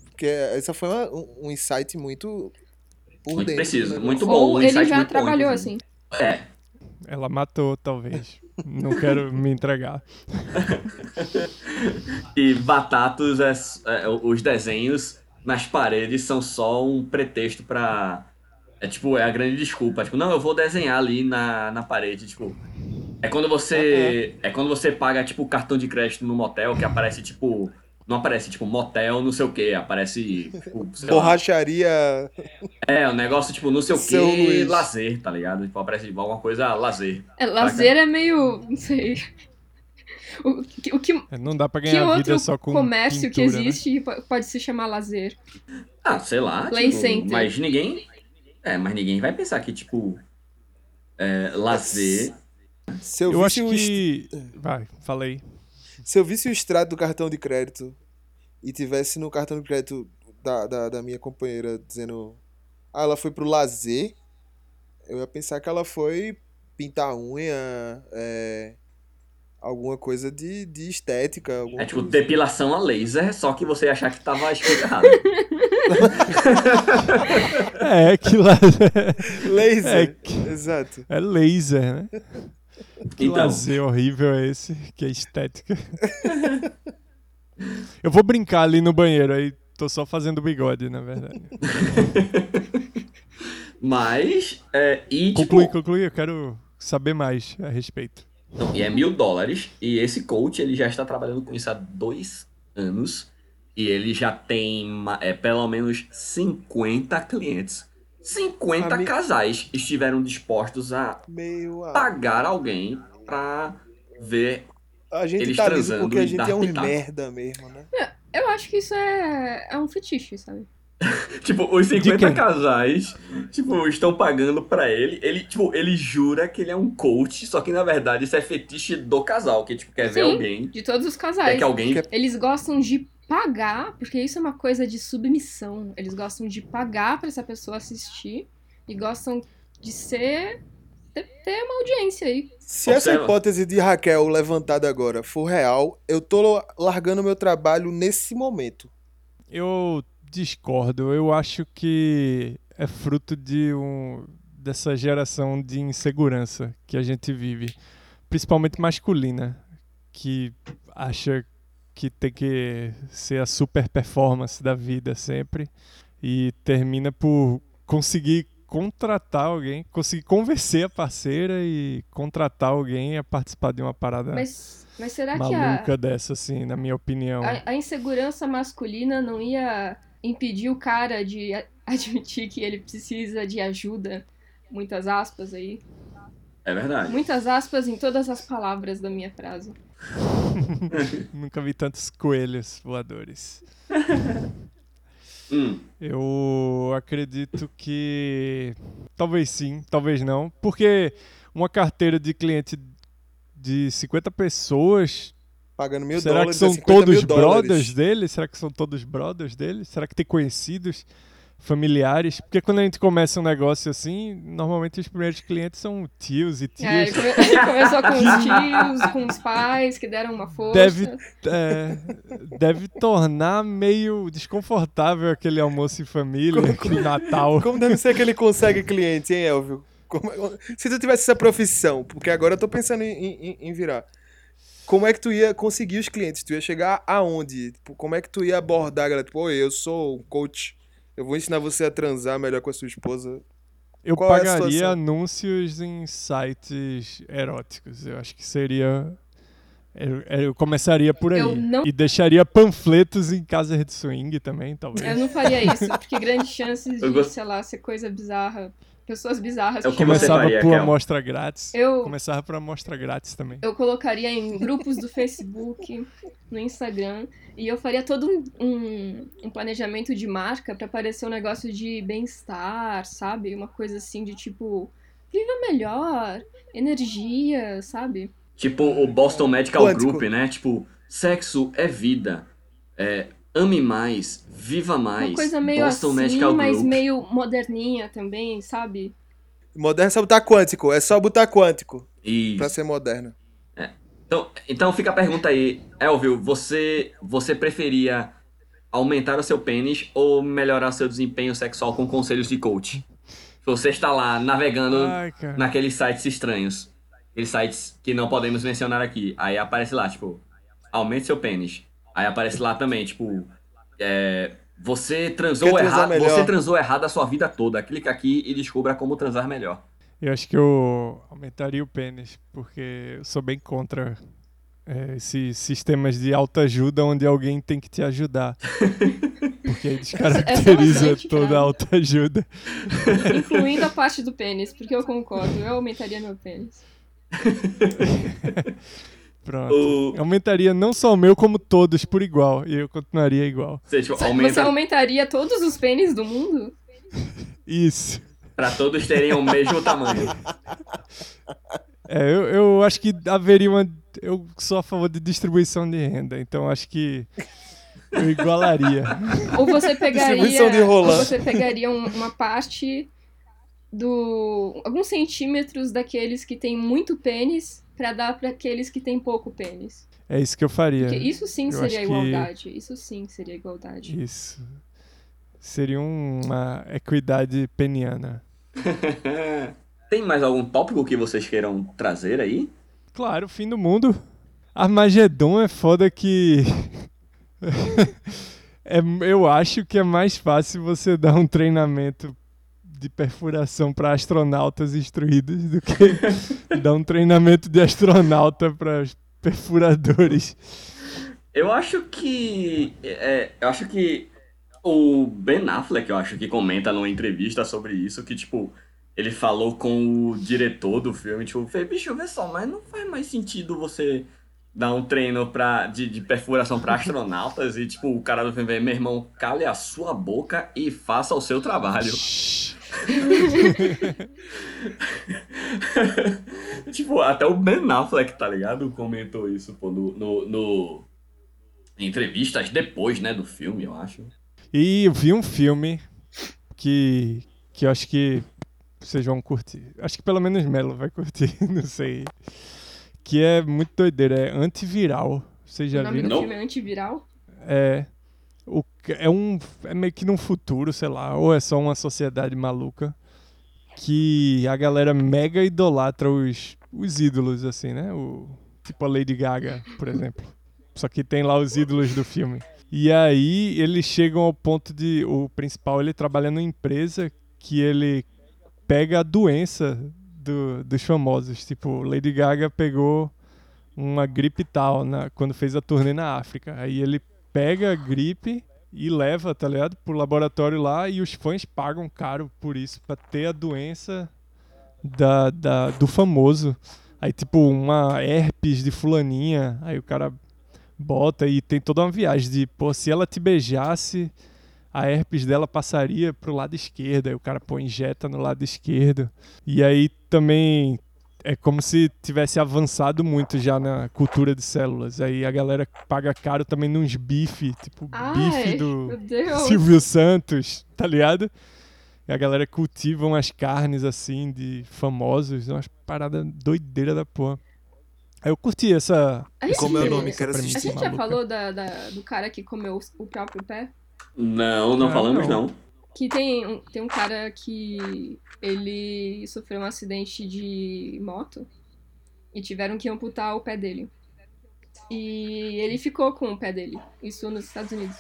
Porque essa foi uma- um, insight muito. Por Muito dentro, preciso, né? muito bom. Ou um ele já trabalhou assim. É, Ela matou, talvez. Não quero me entregar. E Batatos, é, é, os desenhos nas paredes são só um pretexto pra. É tipo, é a grande desculpa. Tipo, não, eu vou desenhar ali na, na parede, tipo. É quando você. É quando você paga, tipo, cartão de crédito no motel, que aparece, tipo. Não aparece, tipo, motel, não sei o que. Aparece. Tipo, sei lá. Borracharia. É, um negócio, tipo, não sei o que, Luiz. lazer, tá ligado? Tipo, aparece tipo, alguma coisa lazer. É, lazer é meio. Não sei. O, que- o que, É, Não dá pra que ganhar outro vida só com comércio que pintura, né? existe que po- pode se chamar lazer? Ah, sei lá. Play tipo, Center. Mas ninguém. É, mas ninguém vai pensar que, tipo. É, lazer. Se eu, Eu acho o est- que... Vai, falei. Se eu visse o extrato do cartão de crédito e tivesse no cartão de crédito da, da, da minha companheira dizendo. Ah, ela foi pro lazer, eu ia pensar que ela foi pintar a unha, é, alguma coisa de, de estética. É tipo coisa. depilação a laser, só que você ia achar que tava escrito errado. É, que laser... Laser. É, que- Exato. é laser, né? Que Então. lazer horrível é esse, que é estética. Eu vou brincar ali no banheiro, aí tô só fazendo bigode, na verdade. Mas. É, e tipo. Conclui, conclui, eu quero saber mais a respeito. Não, e é mil dólares. E esse coach ele já está trabalhando com isso há dois anos. E ele já tem é, pelo menos 50 clientes. 50 A mi- casais estiveram dispostos a pagar alguém pra ver. A gente eles tá transando porque a gente é um pitaco. merda mesmo, né? Eu acho que isso é, é um fetiche, sabe? Tipo, os 50 quem? casais, tipo, estão pagando pra ele. Ele, tipo, ele jura que ele é um coach, só que na verdade isso é fetiche do casal, que tipo quer ver Sim. alguém, De todos os quer casais. que alguém Quer- Eles gostam de pagar, porque isso é uma coisa de submissão. Eles gostam de pagar pra essa pessoa assistir e gostam de ser. ter, uma audiência aí. Se essa hipótese de Raquel levantada agora for real, eu tô largando meu trabalho nesse momento. Eu discordo. Eu acho que é fruto de um dessa geração de insegurança que a gente vive, principalmente masculina, que acha que tem que ser a super performance da vida sempre e termina por conseguir contratar alguém, conseguir convencer a parceira e contratar alguém a participar de uma parada Mas, mas será que a, maluca dessa, assim, na minha opinião. a, a insegurança masculina não ia impedir o cara de admitir que ele precisa de ajuda? Muitas aspas aí. É verdade. Muitas aspas em todas as palavras da minha frase. Nunca vi tantos coelhos voadores. Hum, Eu acredito que talvez sim, talvez não, porque uma carteira de cliente de 50 pessoas pagando mil Será dólares. que são é 50 todos mil dólares. brothers dele? Será que são todos brothers dele? Será que tem conhecidos, familiares? Porque quando a gente começa um negócio assim, normalmente os primeiros clientes são tios e tias. É, ele come- ele começou com os tios, com os pais que deram uma força. Deve, é, deve tornar meio desconfortável aquele almoço em família, aquele Natal. Como deve ser que ele consegue cliente, hein, Elvio? Como- se tu tivesse essa profissão, porque agora eu tô pensando em, em- em virar. Como é que tu ia conseguir os clientes? Tu ia chegar aonde? Tipo, como é que tu ia abordar, galera? Tipo, oi, eu sou um coach. Eu vou ensinar você a transar melhor com a sua esposa. Eu Qual é pagaria situação? anúncios em sites eróticos. Eu acho que seria. Eu, eu começaria por aí. Eu não- E deixaria panfletos em casas de swing também, talvez. Eu não faria isso, porque grandes chances de, sei lá, ser coisa bizarra. Pessoas bizarras. É o que que você Começava faria, por amostra grátis. Eu, Começava por amostra grátis também. eu colocaria em grupos do Facebook, no Instagram, e eu faria todo um, um, um planejamento de marca pra parecer um negócio de bem-estar, sabe? Uma coisa assim de tipo, viva melhor, energia, sabe? Tipo o Boston Medical Quântico. Group, né? Tipo, sexo é vida. É, ame mais, viva mais. Uma coisa meio Boston assim, Medical mas Group. meio moderninha também, sabe? Moderno é só botar quântico. É só botar quântico Isso. pra ser moderno. Então, então fica a pergunta aí, Elvio, você, você preferia aumentar o seu pênis ou melhorar seu desempenho sexual com conselhos de coach? Você está lá navegando Ai, naqueles sites estranhos. Aqueles sites que não podemos mencionar aqui. Aí aparece lá, tipo, aumente seu pênis. Aí aparece lá também, tipo, é, você transou errado. Você transou errado a sua vida toda. Clica aqui e descubra como transar melhor. Eu acho que eu aumentaria o pênis, porque eu sou bem contra é, esses sistemas de autoajuda onde alguém tem que te ajudar. Porque aí descaracteriza bastante, toda cara. a autoajuda. Incluindo a parte do pênis, porque eu concordo, eu aumentaria meu pênis. Pronto. O- aumentaria não só o meu, como todos por igual. E eu continuaria igual. Você, tipo, Você aumenta aumentaria todos os pênis do mundo? Isso. pra todos terem o mesmo tamanho. É, eu, eu acho que haveria uma. Eu sou a favor de distribuição de renda, então acho que eu igualaria. Ou você pegaria, Distribuição de ou você pegaria um- uma parte do alguns centímetros daqueles que têm muito pênis pra dar pra aqueles que têm pouco pênis. É isso que eu faria. Porque isso sim Eu seria acho que- igualdade. Isso sim seria igualdade. Isso. Seria uma equidade peniana. Tem mais algum tópico que vocês queiram trazer aí? Claro, fim do mundo. Armagedon é foda que. é, eu acho que é mais fácil você dar um treinamento de perfuração para astronautas instruídos do que dar um treinamento de astronauta para perfuradores. Eu acho que. é, eu acho que o Ben Affleck, eu acho que comenta numa entrevista sobre isso, que, tipo, ele falou com o diretor do filme, tipo, fez, bicho, vê só, mas não faz mais sentido você dar um treino pra, de, de perfuração pra astronautas e, tipo, o cara do filme, meu irmão, cale a sua boca e faça o seu trabalho. tipo, até o Ben Affleck, tá ligado? Comentou isso, pô, no, no, no- em entrevistas depois, né, do filme, eu acho. E eu vi um filme que, que eu acho que vocês vão curtir. Acho que pelo menos Melo vai curtir, não sei. Que é muito doideira, é antiviral. Vocês já o nome viram? do Não. filme é antiviral? É, é um é meio que num futuro, sei lá, ou é só uma sociedade maluca que a galera mega idolatra os, os ídolos assim, né? O tipo a Lady Gaga, por exemplo. Só que tem lá os ídolos do filme. E aí eles chegam ao ponto de o principal ele trabalha numa empresa que ele pega a doença do- dos famosos, tipo Lady Gaga pegou uma gripe tal na, quando fez a turnê na África. Aí ele pega a gripe e leva, tá ligado? Pro laboratório lá e os fãs pagam caro por isso, pra ter a doença da, da, do famoso. Aí, tipo, uma herpes de fulaninha, aí o cara bota e tem toda uma viagem de, pô, se ela te beijasse, a herpes dela passaria pro lado esquerdo, aí o cara, pô, injeta no lado esquerdo. E aí também é como se tivesse avançado muito já na cultura de células. Aí a galera paga caro também nos bife, tipo Ai, bife do. Silvio Santos, tá ligado? E a galera cultiva umas carnes assim de famosos, umas paradas doideira da porra. Aí eu curti essa. A gente, Como é o nome? premissa a gente já maluca. falou da, da- do cara que comeu o próprio pé? Não, não Ah, falamos não. não. Que tem um, tem um cara que ele sofreu um acidente de moto e tiveram que amputar o pé dele. E ele ficou com o pé dele. Isso nos Estados Unidos.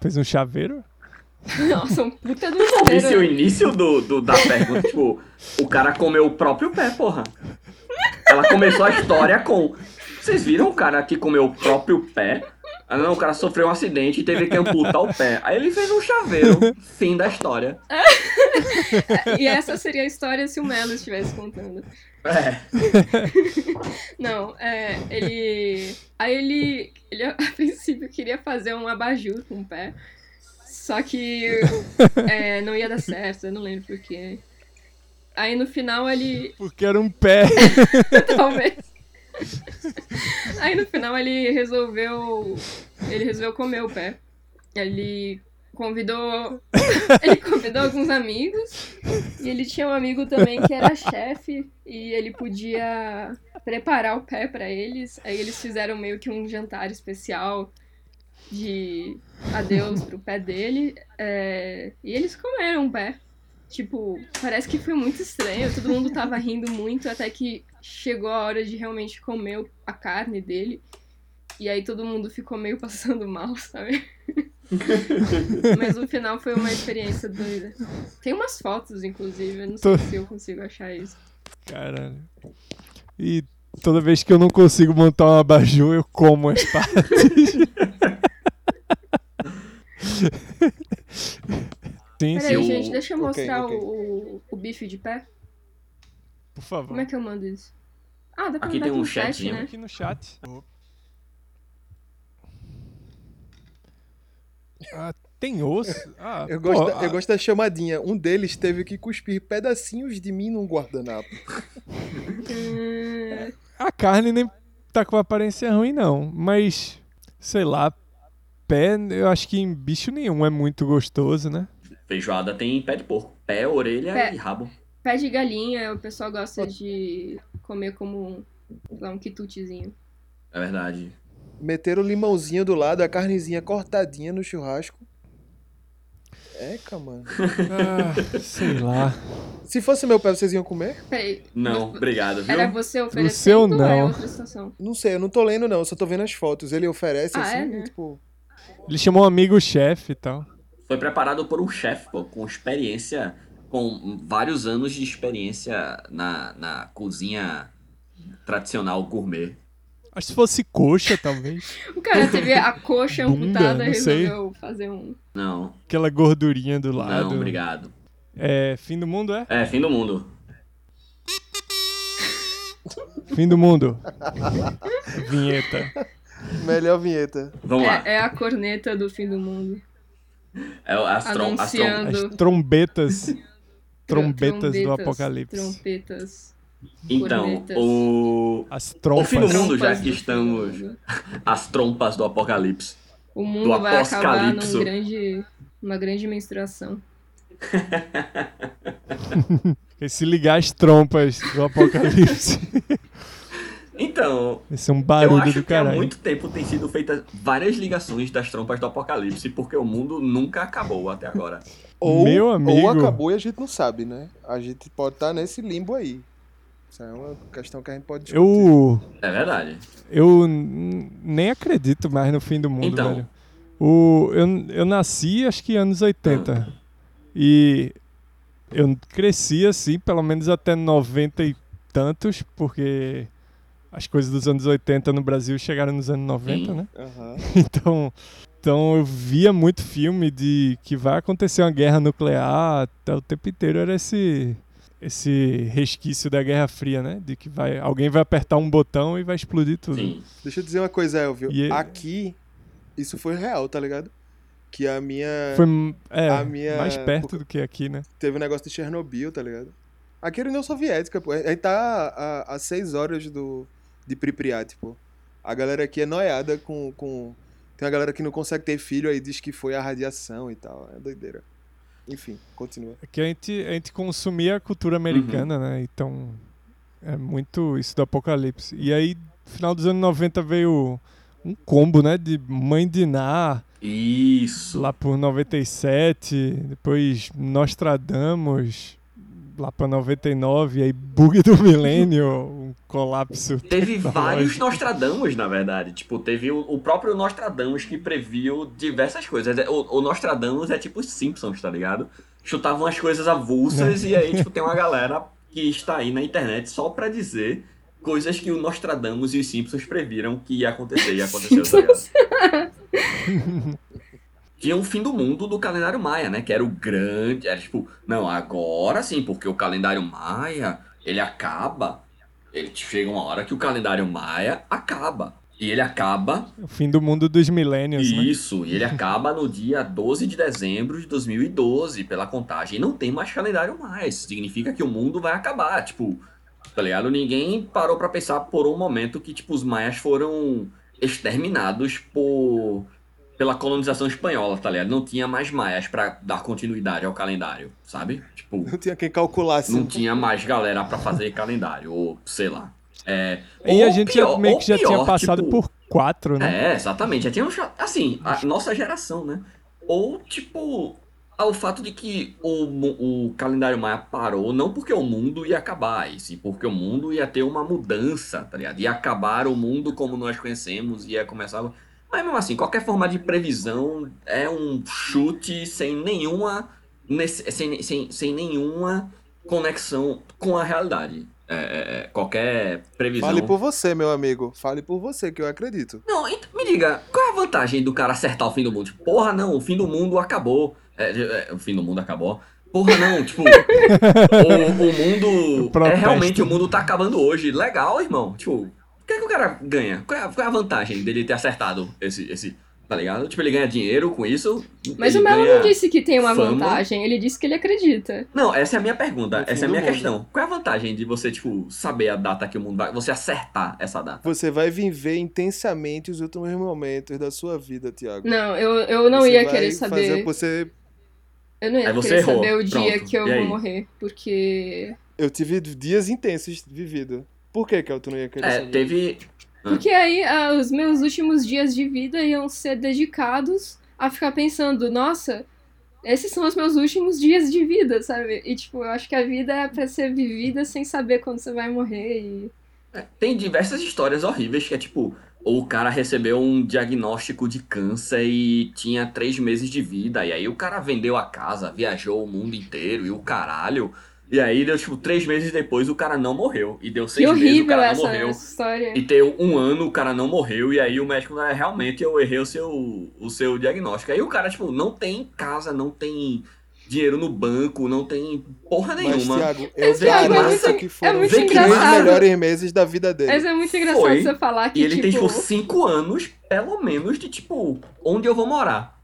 Fez um chaveiro? Nossa, um puta do Esse é o chaveiro. início do, do- da pergunta, tipo, o cara comeu o próprio pé, porra. Ela começou a história com. Vocês viram o cara que comeu o próprio pé? Ah, não, o cara sofreu um acidente e teve que amputar o pé. Aí ele fez um chaveiro. Fim da história. E essa seria a história se o Melo estivesse contando. É. Não, é, ele. Aí ele, ele a princípio queria fazer um abajur com o pé. Só que é, não ia dar certo, eu não lembro porquê. Aí no final ele. Porque era um pé. Talvez. Aí no final ele resolveu. Ele resolveu comer o pé. Ele convidou. Ele convidou alguns amigos. E ele tinha um amigo também que era chefe. E ele podia preparar o pé pra eles. Aí eles fizeram meio que um jantar especial de adeus pro pé dele. É, E eles comeram o pé. Tipo, parece que foi muito estranho. Todo mundo tava rindo muito até que chegou a hora de realmente comer a carne dele. E aí todo mundo ficou meio passando mal, sabe? Mas no final foi uma experiência doida. Tem umas fotos, inclusive, eu não sei Tô- se eu consigo achar isso. Caralho. E toda vez que eu não consigo montar um abajur, eu como as partes. sim, Peraí, sim, gente, deixa eu mostrar ok. O, o, o bife de pé. por favor. Como é que eu mando isso? Ah, dá pra Aqui mandar tem um com chat, né? Aqui no chat. Ah, tem osso? Ah, Eu gosto, pô, da, eu ah, gosto da chamadinha. Um deles teve que cuspir pedacinhos de mim num guardanapo. Hum, A carne nem tá com aparência ruim, não. Mas, sei lá, pé, eu acho que em bicho nenhum é muito gostoso, né? Feijoada tem pé de porco. Pé, orelha Pé. e rabo. pé de galinha, o pessoal gosta de comer como um, lá, um quitutezinho. É verdade. Meteram o limãozinho do lado, a carnezinha cortadinha no churrasco. Eca, mano. Ah, sei lá. Se fosse meu pé, vocês iam comer? Peraí. Não, vo- obrigado, viu? Era você oferecendo seu, ou é não. outra situação? Não sei, eu não tô lendo não, eu só tô vendo as fotos. Ele oferece Ah, assim, é, né? tipo... Ele chamou um amigo chefe e tal. Foi preparado por um chefe, pô, com experiência, com vários anos de experiência na, na cozinha tradicional gourmet. Acho que se fosse coxa, talvez. O cara teve a coxa amputada e não sei. resolveu fazer um. Não, Aquela gordurinha do lado. não, obrigado. É, fim do mundo, é? É, fim do mundo. Fim do mundo. Vinheta. Melhor vinheta. Vamos lá. É, é a corneta do fim do mundo. É, as, trom as, trom. As trombetas. Tro- Trombetas do apocalipse. Trompetas. Então, cornetas. o... As trompas. O fim do mundo, já que do do estamos- as trompas do apocalipse. O mundo vai acabar apocalipso. num grande, uma grande menstruação. E se ligar as trompas do apocalipse. Então, Esse é um eu barulho acho do que há caralho. muito tempo tem sido feitas várias ligações das trompas do apocalipse, porque o mundo nunca acabou até agora. Ou, Meu amigo. ou acabou e a gente não sabe, né? A gente pode estar nesse limbo aí. Isso é uma questão que a gente pode discutir. Eu. É verdade. Eu nem acredito mais no fim do mundo, Então. velho. O, eu, eu nasci, acho que anos 80. E eu cresci assim, pelo menos até 90 e tantos, porque as coisas dos anos 80 no Brasil chegaram nos anos 90, Sim. né? Aham. Então, então eu via muito filme de que vai acontecer uma guerra nuclear, tá, o tempo inteiro era esse esse resquício da Guerra Fria, né? De que vai alguém vai apertar um botão e vai explodir tudo. Sim. Deixa eu dizer uma coisa, Elvio. E- Aqui, isso foi real, tá ligado? Que a minha. Foi é, A minha- mais perto do que aqui, né? Teve um negócio de Chernobyl, tá ligado? Aqui era União Soviética, pô. A gente tá a, a seis horas do, de Pripyat, pô. A galera aqui é noiada com, com. Tem uma galera que não consegue ter filho aí diz que foi a radiação e tal. É doideira. Enfim, continua. É que a gente, a gente consumia a cultura americana, né? Então. É muito isso do apocalipse. E aí, final dos anos 90 veio um combo, né? De Mãe de Ná. Isso. Lá por 97. Depois Nostradamus lá pra 99, aí bug do milênio, um colapso. Teve vários Nostradamus, na verdade. Tipo, teve o, o, próprio Nostradamus que previu diversas coisas. O, o Nostradamus é tipo os Simpsons, tá ligado? Chutavam as coisas avulsas e aí, tipo, tem uma galera que está aí na internet só pra dizer coisas que o Nostradamus e os Simpsons previram que ia acontecer e aconteceu, tá ligado? tinha o fim do mundo do calendário maia, né? Que era o grande. Era tipo, não, agora sim, porque o calendário maia ele acaba. Ele chega uma hora que o calendário maia acaba. E ele acaba. O fim do mundo dos milênios. Né? Isso, né? e ele acaba no dia 12 de dezembro de 2012, pela contagem. E não tem mais calendário mais. Significa que o mundo vai acabar. Tipo, tá ligado? Ninguém parou para pensar por um momento que, tipo, os maias foram exterminados por pela colonização espanhola, tá ligado? Não tinha mais maias para dar continuidade ao calendário, sabe? Tipo, não tinha quem calculasse. Não tinha mais galera para fazer calendário, ou sei lá. É, e a gente pior, meio que já pior, tinha passado tipo, por quatro, né? É, exatamente. Já tinha, assim, a nossa geração, né? Ou, tipo, ao fato de que o, o calendário maia parou, não porque o mundo ia acabar, e sim porque o mundo ia ter uma mudança, tá ligado? Ia acabar o mundo como nós conhecemos, ia começar mas mesmo assim, qualquer forma de previsão é um chute sem nenhuma, sem, sem, sem nenhuma conexão com a realidade. É, é, é, qualquer previsão. Fale por você, meu amigo. Fale por você, que eu acredito. Não, então, me diga, qual é a vantagem do cara acertar o fim do mundo? Tipo, porra, não, o fim do mundo acabou. É, é o fim do mundo acabou. Porra, não, tipo, o, o mundo. É realmente o mundo tá acabando hoje. Legal, irmão. Tipo, o que, é que o cara ganha? Qual é, a, qual é a vantagem dele ter acertado esse, esse. Tá ligado? Tipo, ele ganha dinheiro com isso. Mas o Melo não disse que tem uma fama. vantagem, ele disse que ele acredita. Não, essa é a minha pergunta, essa é a minha questão. Qual é a vantagem de você, tipo, saber a data que o mundo vai. Você acertar essa data? Você vai viver intensamente os últimos momentos da sua vida, Tiago. Não, eu, eu não você ia querer saber. Fazer você... Eu não ia Aí querer saber o dia Pronto. que eu vou morrer, porque. Eu tive dias intensos vivido. Por que, que tu não ia querer é, saber? Teve. Porque aí ah, os meus últimos dias de vida iam ser dedicados a ficar pensando, nossa, esses são os meus últimos dias de vida, sabe? E tipo, eu acho que a vida é pra ser vivida sem saber quando você vai morrer e. É, tem diversas histórias horríveis que é tipo, o cara recebeu um diagnóstico de câncer e tinha três meses de vida, e aí o cara vendeu a casa, viajou o mundo inteiro e o caralho. E aí deu, tipo, três meses depois o cara não morreu. E deu seis meses o cara não morreu. História. E deu um ano o cara não morreu. E aí o médico, é, realmente eu errei o seu, o seu diagnóstico. Aí o cara, tipo, não tem casa, não tem dinheiro no banco, não tem porra nenhuma. Mas, Thiago, eu Thiago, é muito, que foram é os três melhores meses da vida dele. Mas é muito engraçado Foi. você falar que, E ele tipo... tem, tipo, cinco anos, pelo menos, de, tipo, onde eu vou morar.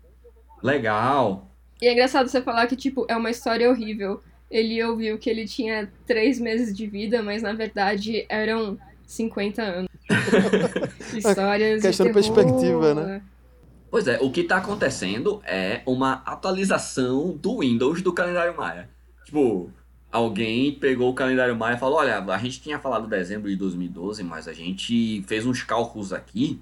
Legal. E é engraçado você falar que, tipo, é uma história horrível ele ouviu que ele tinha três meses de vida, mas na verdade eram 50 anos. Histórias. Questão de, perspectiva, né? Pois é, o que tá acontecendo é uma atualização do Windows do calendário Maia. Tipo, alguém pegou o calendário Maia e falou: olha, a gente tinha falado dezembro de 2012, mas a gente fez uns cálculos aqui,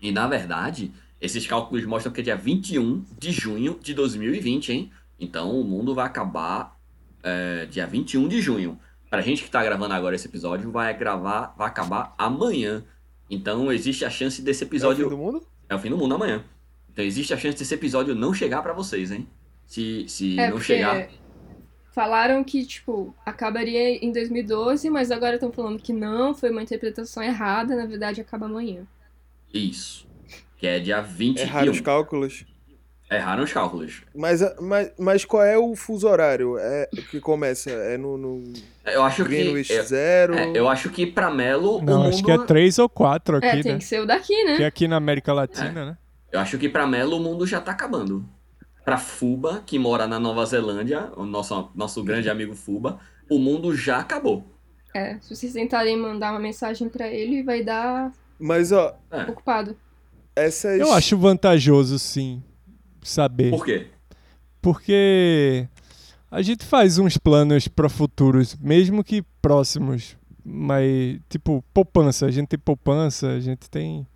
e na verdade, esses cálculos mostram que é dia 21 de junho de 2020, hein? Então o mundo vai acabar é, dia 21 de junho. Pra gente que tá gravando agora esse episódio, vai gravar, vai acabar amanhã. Então existe a chance desse episódio. É o fim do mundo? É o fim do mundo amanhã. Então existe a chance desse episódio não chegar para vocês, hein? Se, se é não chegar. Falaram que, tipo, acabaria em 2012, mas agora estão falando que não, foi uma interpretação errada, na verdade acaba amanhã. Isso. Que é dia 21. Erraram os cálculos. Erraram os cálculos. Mas, mas, mas qual é o fuso horário é, que começa? É no, no eu acho Greenwich que, zero? É, eu acho que pra Melo Não, acho que é três ou quatro aqui, É, né? tem que ser o daqui, né? Que é aqui na América Latina, é. né? Eu acho que pra Melo o mundo já tá acabando. Pra Fuba, que mora na Nova Zelândia, o nosso, nosso grande amigo Fuba, o mundo já acabou. É, se vocês tentarem mandar uma mensagem pra ele, vai dar Mas, ó, É. ocupado. essas. Eu acho vantajoso, sim, saber. Por quê? Porque a gente faz uns planos para futuros, mesmo que próximos, mas tipo poupança, a gente tem poupança, a gente tem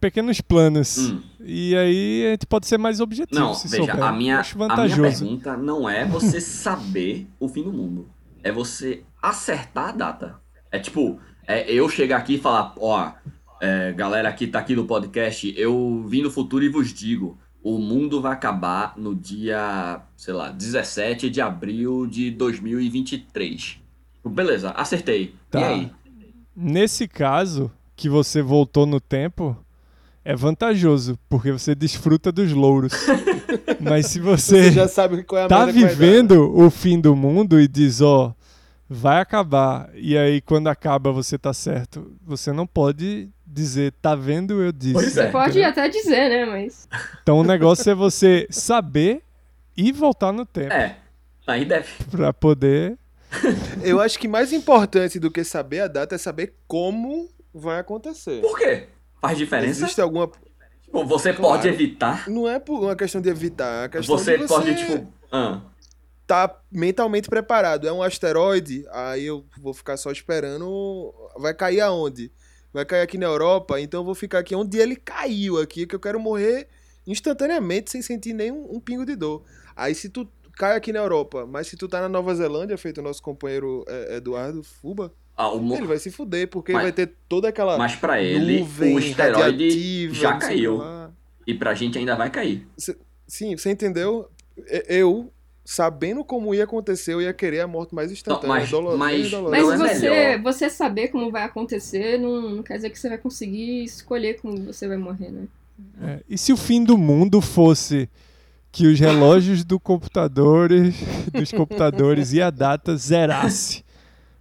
pequenos planos. Hum. E aí a gente pode ser mais objetivo Não, veja, souber. a minha, a minha pergunta não é você saber o fim do mundo. É você acertar a data. É tipo, é eu chegar aqui e falar, ó, é, galera que tá aqui no podcast, eu vim do futuro e vos digo, o mundo vai acabar no dia, sei lá, 17 de abril de 2023. Beleza, acertei. E Tá. aí? Nesse caso, que você voltou no tempo, é vantajoso, porque você desfruta dos louros. Mas se você, Você já sabe qual é a tá vivendo o fim do mundo e diz, ó, vai acabar, e aí quando acaba você tá certo, você não pode dizer, tá vendo, eu disse. Pois é. Pode até dizer, né? Mas. Então o negócio é você saber e voltar no tempo É, aí deve. pra poder. Eu acho que mais importante do que saber a data é saber como vai acontecer. Por quê? Faz diferença? Existe alguma. Tipo, você Claro. pode evitar. Não é por uma questão de evitar, é uma questão Você, de pode, tipo. ah, tá mentalmente preparado. É um asteroide, aí eu vou ficar só esperando. Vai cair aonde? Vai cair aqui na Europa, então eu vou ficar aqui onde ele caiu aqui, que eu quero morrer instantaneamente sem sentir nenhum um pingo de dor. Aí se tu cai aqui na Europa, mas se tu tá na Nova Zelândia, feito o nosso companheiro é, Eduardo Fuba, ah, o ele vai se fuder, porque Mas- vai ter toda aquela Mas pra ele, o esteroide já caiu. E pra gente ainda vai cair. Sim, você entendeu? Eu, sabendo como ia acontecer, eu ia querer a morte mais instantânea. mas- mas- dolorosa. Mas Não é você, melhor. você saber como vai acontecer não, não quer dizer que você vai conseguir escolher como você vai morrer, né? é, e se o fim do mundo fosse que os relógios do computadores, dos computadores e a data zerasse?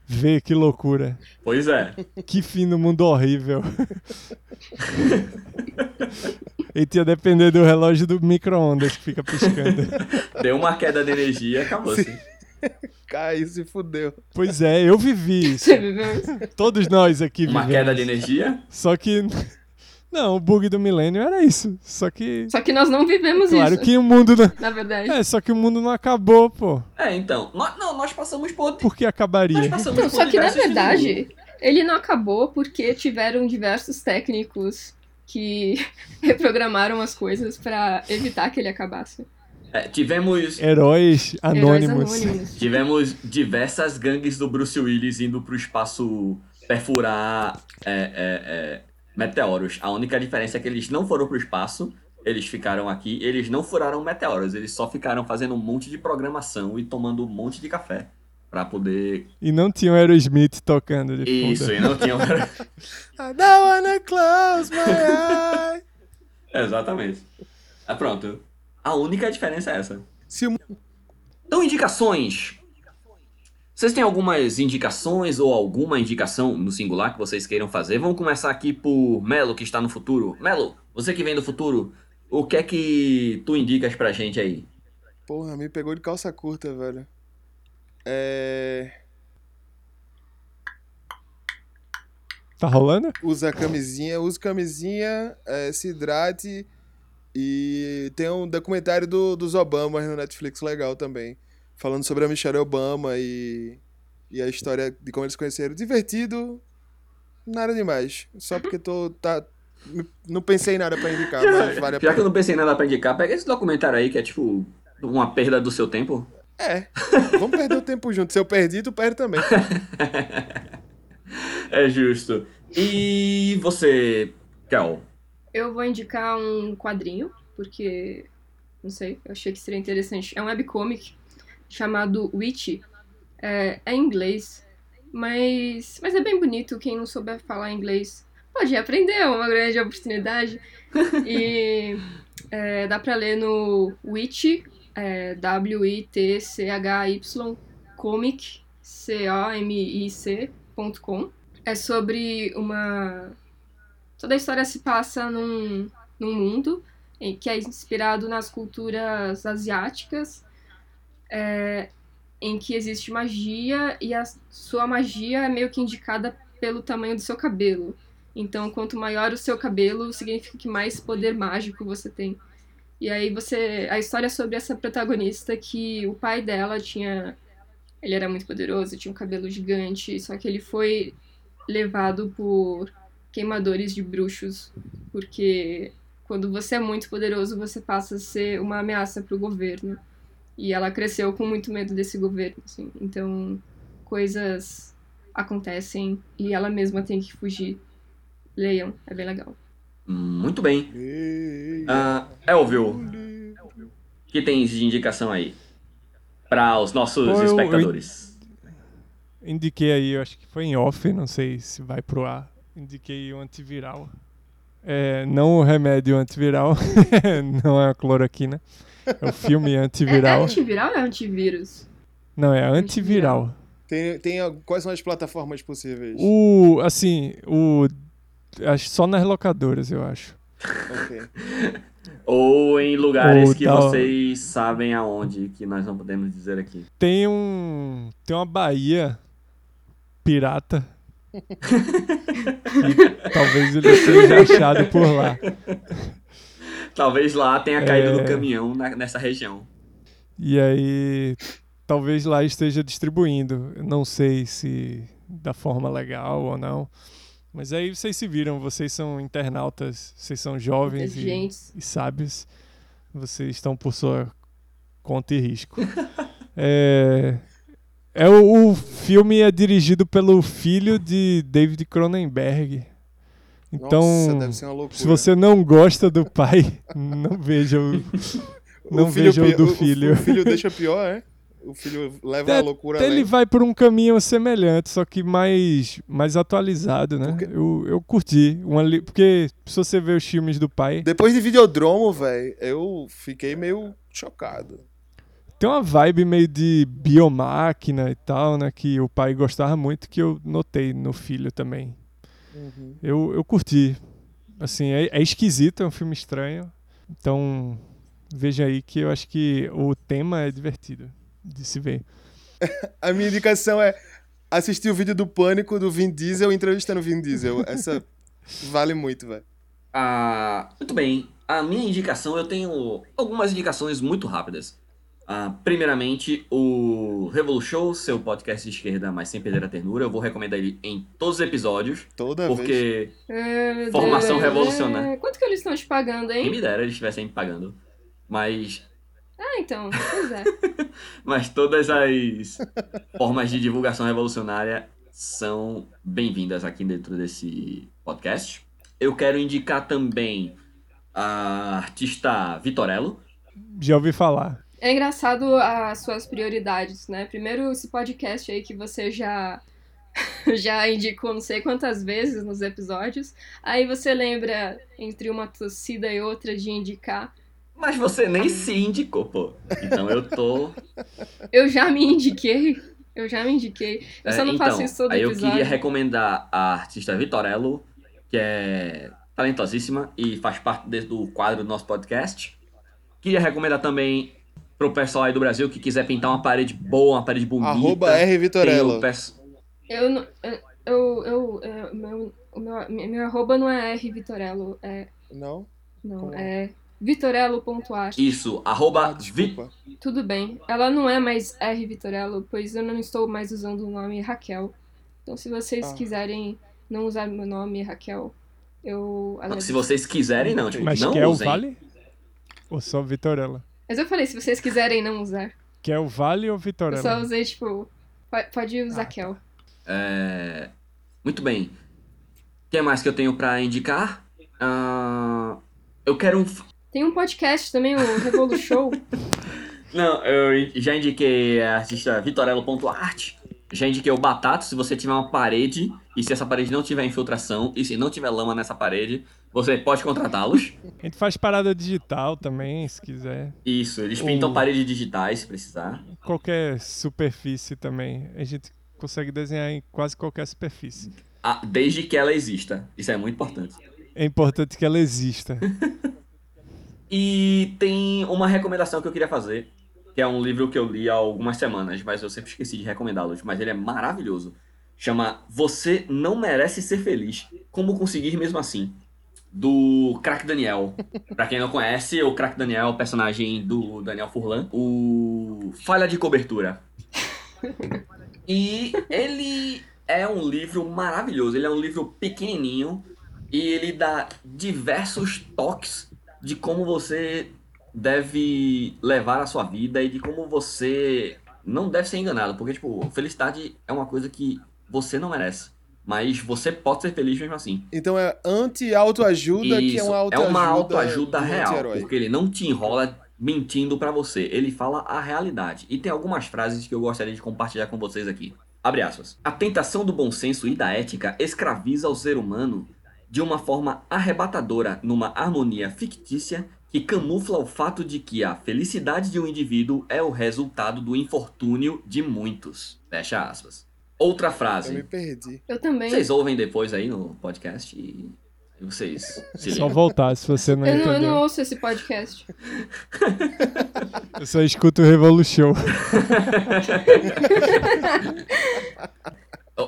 Vê que loucura. Pois é. Que fim do mundo horrível. E ia depender do relógio do micro-ondas que fica piscando. Deu uma queda de energia, acabou-se. Cai, se fudeu. Pois é, eu vivi isso. Você viveu isso? Todos nós aqui Uma vivemos. queda de energia? Só que. Não, o bug do milênio era isso. Só que. Só que nós não vivemos Claro isso, que o mundo não. na verdade. É, só que o mundo não acabou, pô. É, então. Nós, não, nós passamos por. Por que Nós acabaria? passamos Então, por só que na verdade, ele não acabou porque tiveram diversos técnicos que reprogramaram as coisas pra evitar que ele acabasse. É, tivemos. Heróis anônimos. Heróis anônimos. Tivemos diversas gangues do Bruce Willis indo pro espaço perfurar é, é, é, meteoros. A única diferença é que eles não foram pro espaço, eles ficaram aqui, eles não furaram meteoros, eles só ficaram fazendo um monte de programação e tomando um monte de café pra poder. E não tinha o Aerosmith tocando de fundo. Isso, e não tinham. I don't wanna close my eyes. Exatamente. Ah, pronto. A única diferença é essa. Se o Então, indicações. Vocês têm algumas indicações ou alguma indicação no singular que vocês queiram fazer? Vamos começar aqui por Melo, que está no futuro. Melo, você que vem do futuro, o que é que tu indicas pra gente aí? Porra, me pegou de calça curta, velho. É. Tá rolando? Usa camisinha, use camisinha, é, se hidrate. E tem um documentário do, dos Obamas no Netflix legal também. Falando sobre a Michelle Obama e, e a história de como eles se conheceram. Divertido, nada demais. Só porque tô. Tá, não pensei em nada pra indicar, mas vale a Já que eu pena. não pensei em nada pra indicar, pega esse documentário aí que é tipo uma perda do seu tempo. É, vamos perder o tempo junto. Se eu perdi, tu perde também. É justo. E você, Kel? Eu vou indicar um quadrinho, porque, não sei, eu achei que seria interessante. É um webcomic chamado Witch. É, é em inglês, mas, mas é bem bonito. Quem não souber falar inglês pode aprender, é uma grande oportunidade. E é, dá pra ler no Witch, é, W-I-T-C-H-Y, comic, C-O-M-I-C.com. É sobre uma Toda a história se passa num, num mundo em que é inspirado nas culturas asiáticas. É, em que existe magia e a sua magia é meio que indicada pelo tamanho do seu cabelo. Então, quanto maior o seu cabelo, significa que mais poder mágico você tem. E aí você, a história é sobre essa protagonista que o pai dela tinha, ele era muito poderoso, tinha um cabelo gigante, só que ele foi levado por queimadores de bruxos, porque quando você é muito poderoso, você passa a ser uma ameaça para o governo. E ela cresceu com muito medo desse governo, assim. Então, coisas acontecem e ela mesma tem que fugir. Leiam, é bem legal. Muito bem. Uh, Elvio, o que tens de indicação aí? Para os nossos Pô, eu- eu- espectadores. Indiquei aí, eu acho que foi em off, não sei se vai pro ar. Indiquei o antiviral. É, não o remédio antiviral, não é a cloroquina. É o filme É, é antiviral. antiviral ou é antivírus? Não, é antiviral. Tem, tem, quais são as plataformas possíveis? O, assim, o. Só nas locadoras, eu acho. Ok. Ou em lugares Ou que tal- vocês sabem aonde, que nós não podemos dizer aqui. Tem um. Tem uma Bahia pirata. talvez ele seja achado por lá. Talvez lá tenha caído É. do caminhão na- nessa região. E aí, talvez lá esteja distribuindo. Não sei se da forma legal ou não. Mas aí vocês se viram, vocês são internautas, vocês são jovens e, e sábios. Vocês estão por sua conta e risco. é, é o, o filme é dirigido pelo filho de David Cronenberg. Então, Nossa, se você não gosta do pai, não veja o, não veja o do filho. O, filho deixa pior, é? O filho leva É, a loucura Ele além. vai por um caminho semelhante, só que mais, mais atualizado, né? Porque- Eu, eu curti. Uma li- Porque se você vê os filmes do pai, Depois de Videodromo, velho, eu fiquei meio chocado. tem uma vibe meio de biomáquina e tal, né? Que o pai gostava muito, que eu notei no filho também. Eu, eu curti. Assim, é, é esquisito, é um filme estranho. Então, veja aí que eu acho que o tema é divertido de se ver. A minha indicação é assistir o vídeo do Pânico do Vin Diesel entrevistando o Vin Diesel. Essa vale muito, velho. Ah, muito bem. A minha indicação, eu tenho algumas indicações muito rápidas. Ah, primeiramente, o Revolution, seu podcast de esquerda, mas sem perder a ternura. Eu vou recomendar ele em todos os episódios, Toda vez. porque É, Formação revolucionária. É, Quanto que eles estão te pagando, quem hein? me dera eles estivessem me pagando. Mas, Ah, então. Pois é. mas todas as formas de divulgação revolucionária são bem-vindas aqui dentro desse podcast. Eu quero indicar também a artista Vitorello. Já ouvi falar. É engraçado as suas prioridades, né? Primeiro esse podcast aí que você já já indicou não sei quantas vezes nos episódios. Aí você lembra entre uma tossida e outra de indicar. Mas você nem se indicou, pô. Então eu tô. Eu já me indiquei. Eu já me indiquei. Eu só É, não então, faço isso todo aí eu episódio. queria recomendar a artista Vitorello, que é talentosíssima e faz parte do quadro do nosso podcast. Queria recomendar também pro pessoal aí do Brasil que quiser pintar uma parede boa, uma parede bonita. Arroba R Vitorello. o pers- Eu, não- eu, eu, eu, é, o meu, o meu, meu, meu arroba não é R Vitorello, é, Não? não, Como? é vitorello.art. Isso, arroba Ah, Vi- desculpa. Tudo bem. Ela não é mais R Vitorello, pois eu não estou mais usando o nome Raquel. Então, se vocês Ah. quiserem não usar meu nome Raquel, eu. agradeço. Se vocês quiserem, não. Tipo, Mas não quer o usem. Vale? Ou só Vitorella? Mas eu falei, se vocês quiserem não usar. Quer o Vale ou Eu só Vitorella? usei, tipo. po- Pode usar Ah, Kel. É, Muito bem. O que mais que eu tenho pra indicar? Ah, Eu quero um. Tem um podcast também, o Revolu Show. Não, eu já indiquei a artista Vitorello.art. Já indiquei o Batato, se você tiver uma parede, e se essa parede não tiver infiltração, e se não tiver lama nessa parede, você pode contratá-los. A gente faz parada digital também, se quiser. Isso, eles pintam O- paredes digitais, se precisar. Qualquer superfície também. A gente consegue desenhar em quase qualquer superfície. Ah, desde que ela exista. Isso é muito importante. É importante que ela exista. E tem uma recomendação que eu queria fazer. que é um livro que eu li há algumas semanas, mas eu sempre esqueci de recomendá-los, mas ele é maravilhoso. Chama Você Não Merece Ser Feliz. Como Conseguir Mesmo Assim. Do Crack Daniel. pra quem não conhece, o Crack Daniel é o personagem do Daniel Furlan. O Falha de Cobertura. E ele é um livro maravilhoso. Ele é um livro pequenininho e ele dá diversos toques de como você deve levar a sua vida e de como você não deve ser enganado. Porque, tipo, felicidade é uma coisa que você não merece. Mas você pode ser feliz mesmo assim. Então é anti-autoajuda que é uma autoajuda. É uma autoajuda real. Porque ele não te enrola mentindo para você. Ele fala a realidade. E tem algumas frases que eu gostaria de compartilhar com vocês aqui. Abre aspas. A tentação do bom senso e da ética escraviza o ser humano de uma forma arrebatadora numa harmonia fictícia que camufla o fato de que a felicidade de um indivíduo é o resultado do infortúnio de muitos. Fecha aspas. Outra frase. Eu me perdi. Eu também. Vocês ouvem depois aí no podcast e vocês se Só voltar se você não eu entendeu. não, eu não ouço esse podcast. Eu só escuto o Revolution.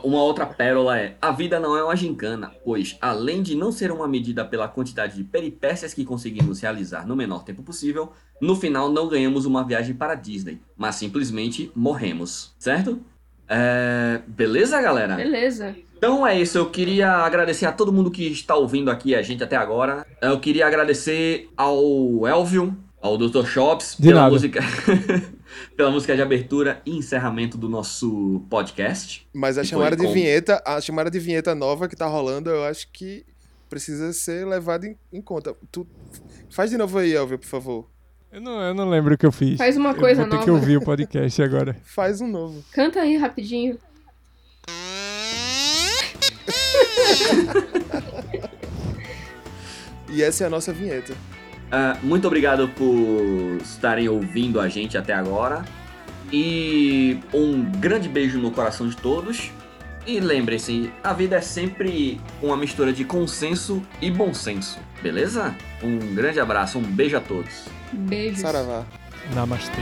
Uma outra pérola é: a vida não é uma gincana, pois, além de não ser uma medida pela quantidade de peripécias que conseguimos realizar no menor tempo possível, no final não ganhamos uma viagem para Disney, mas simplesmente morremos, certo? É... Beleza, galera? Beleza. Então é isso, eu queria agradecer a todo mundo que está ouvindo aqui a gente até agora. Eu queria agradecer ao Elvio, ao Dr. Shops, De pela nada. música. pela música de abertura e encerramento do nosso podcast. Mas a chamada de com- vinheta, a chamada de vinheta nova que tá rolando, eu acho que precisa ser levada em, em conta. Tu faz de novo aí, Elvio, por favor. Eu não, eu não lembro o que eu fiz. Faz uma coisa eu vou ter que nova. ouvir o podcast agora. Faz um novo. Canta aí rapidinho. E essa é a nossa vinheta. Ah, muito obrigado por estarem ouvindo a gente até agora. E um grande beijo no coração de todos. E lembrem-se, a vida é sempre uma mistura de consenso e bom senso, beleza? Um grande abraço, um beijo a todos. Beijos. Saravá. Namastê.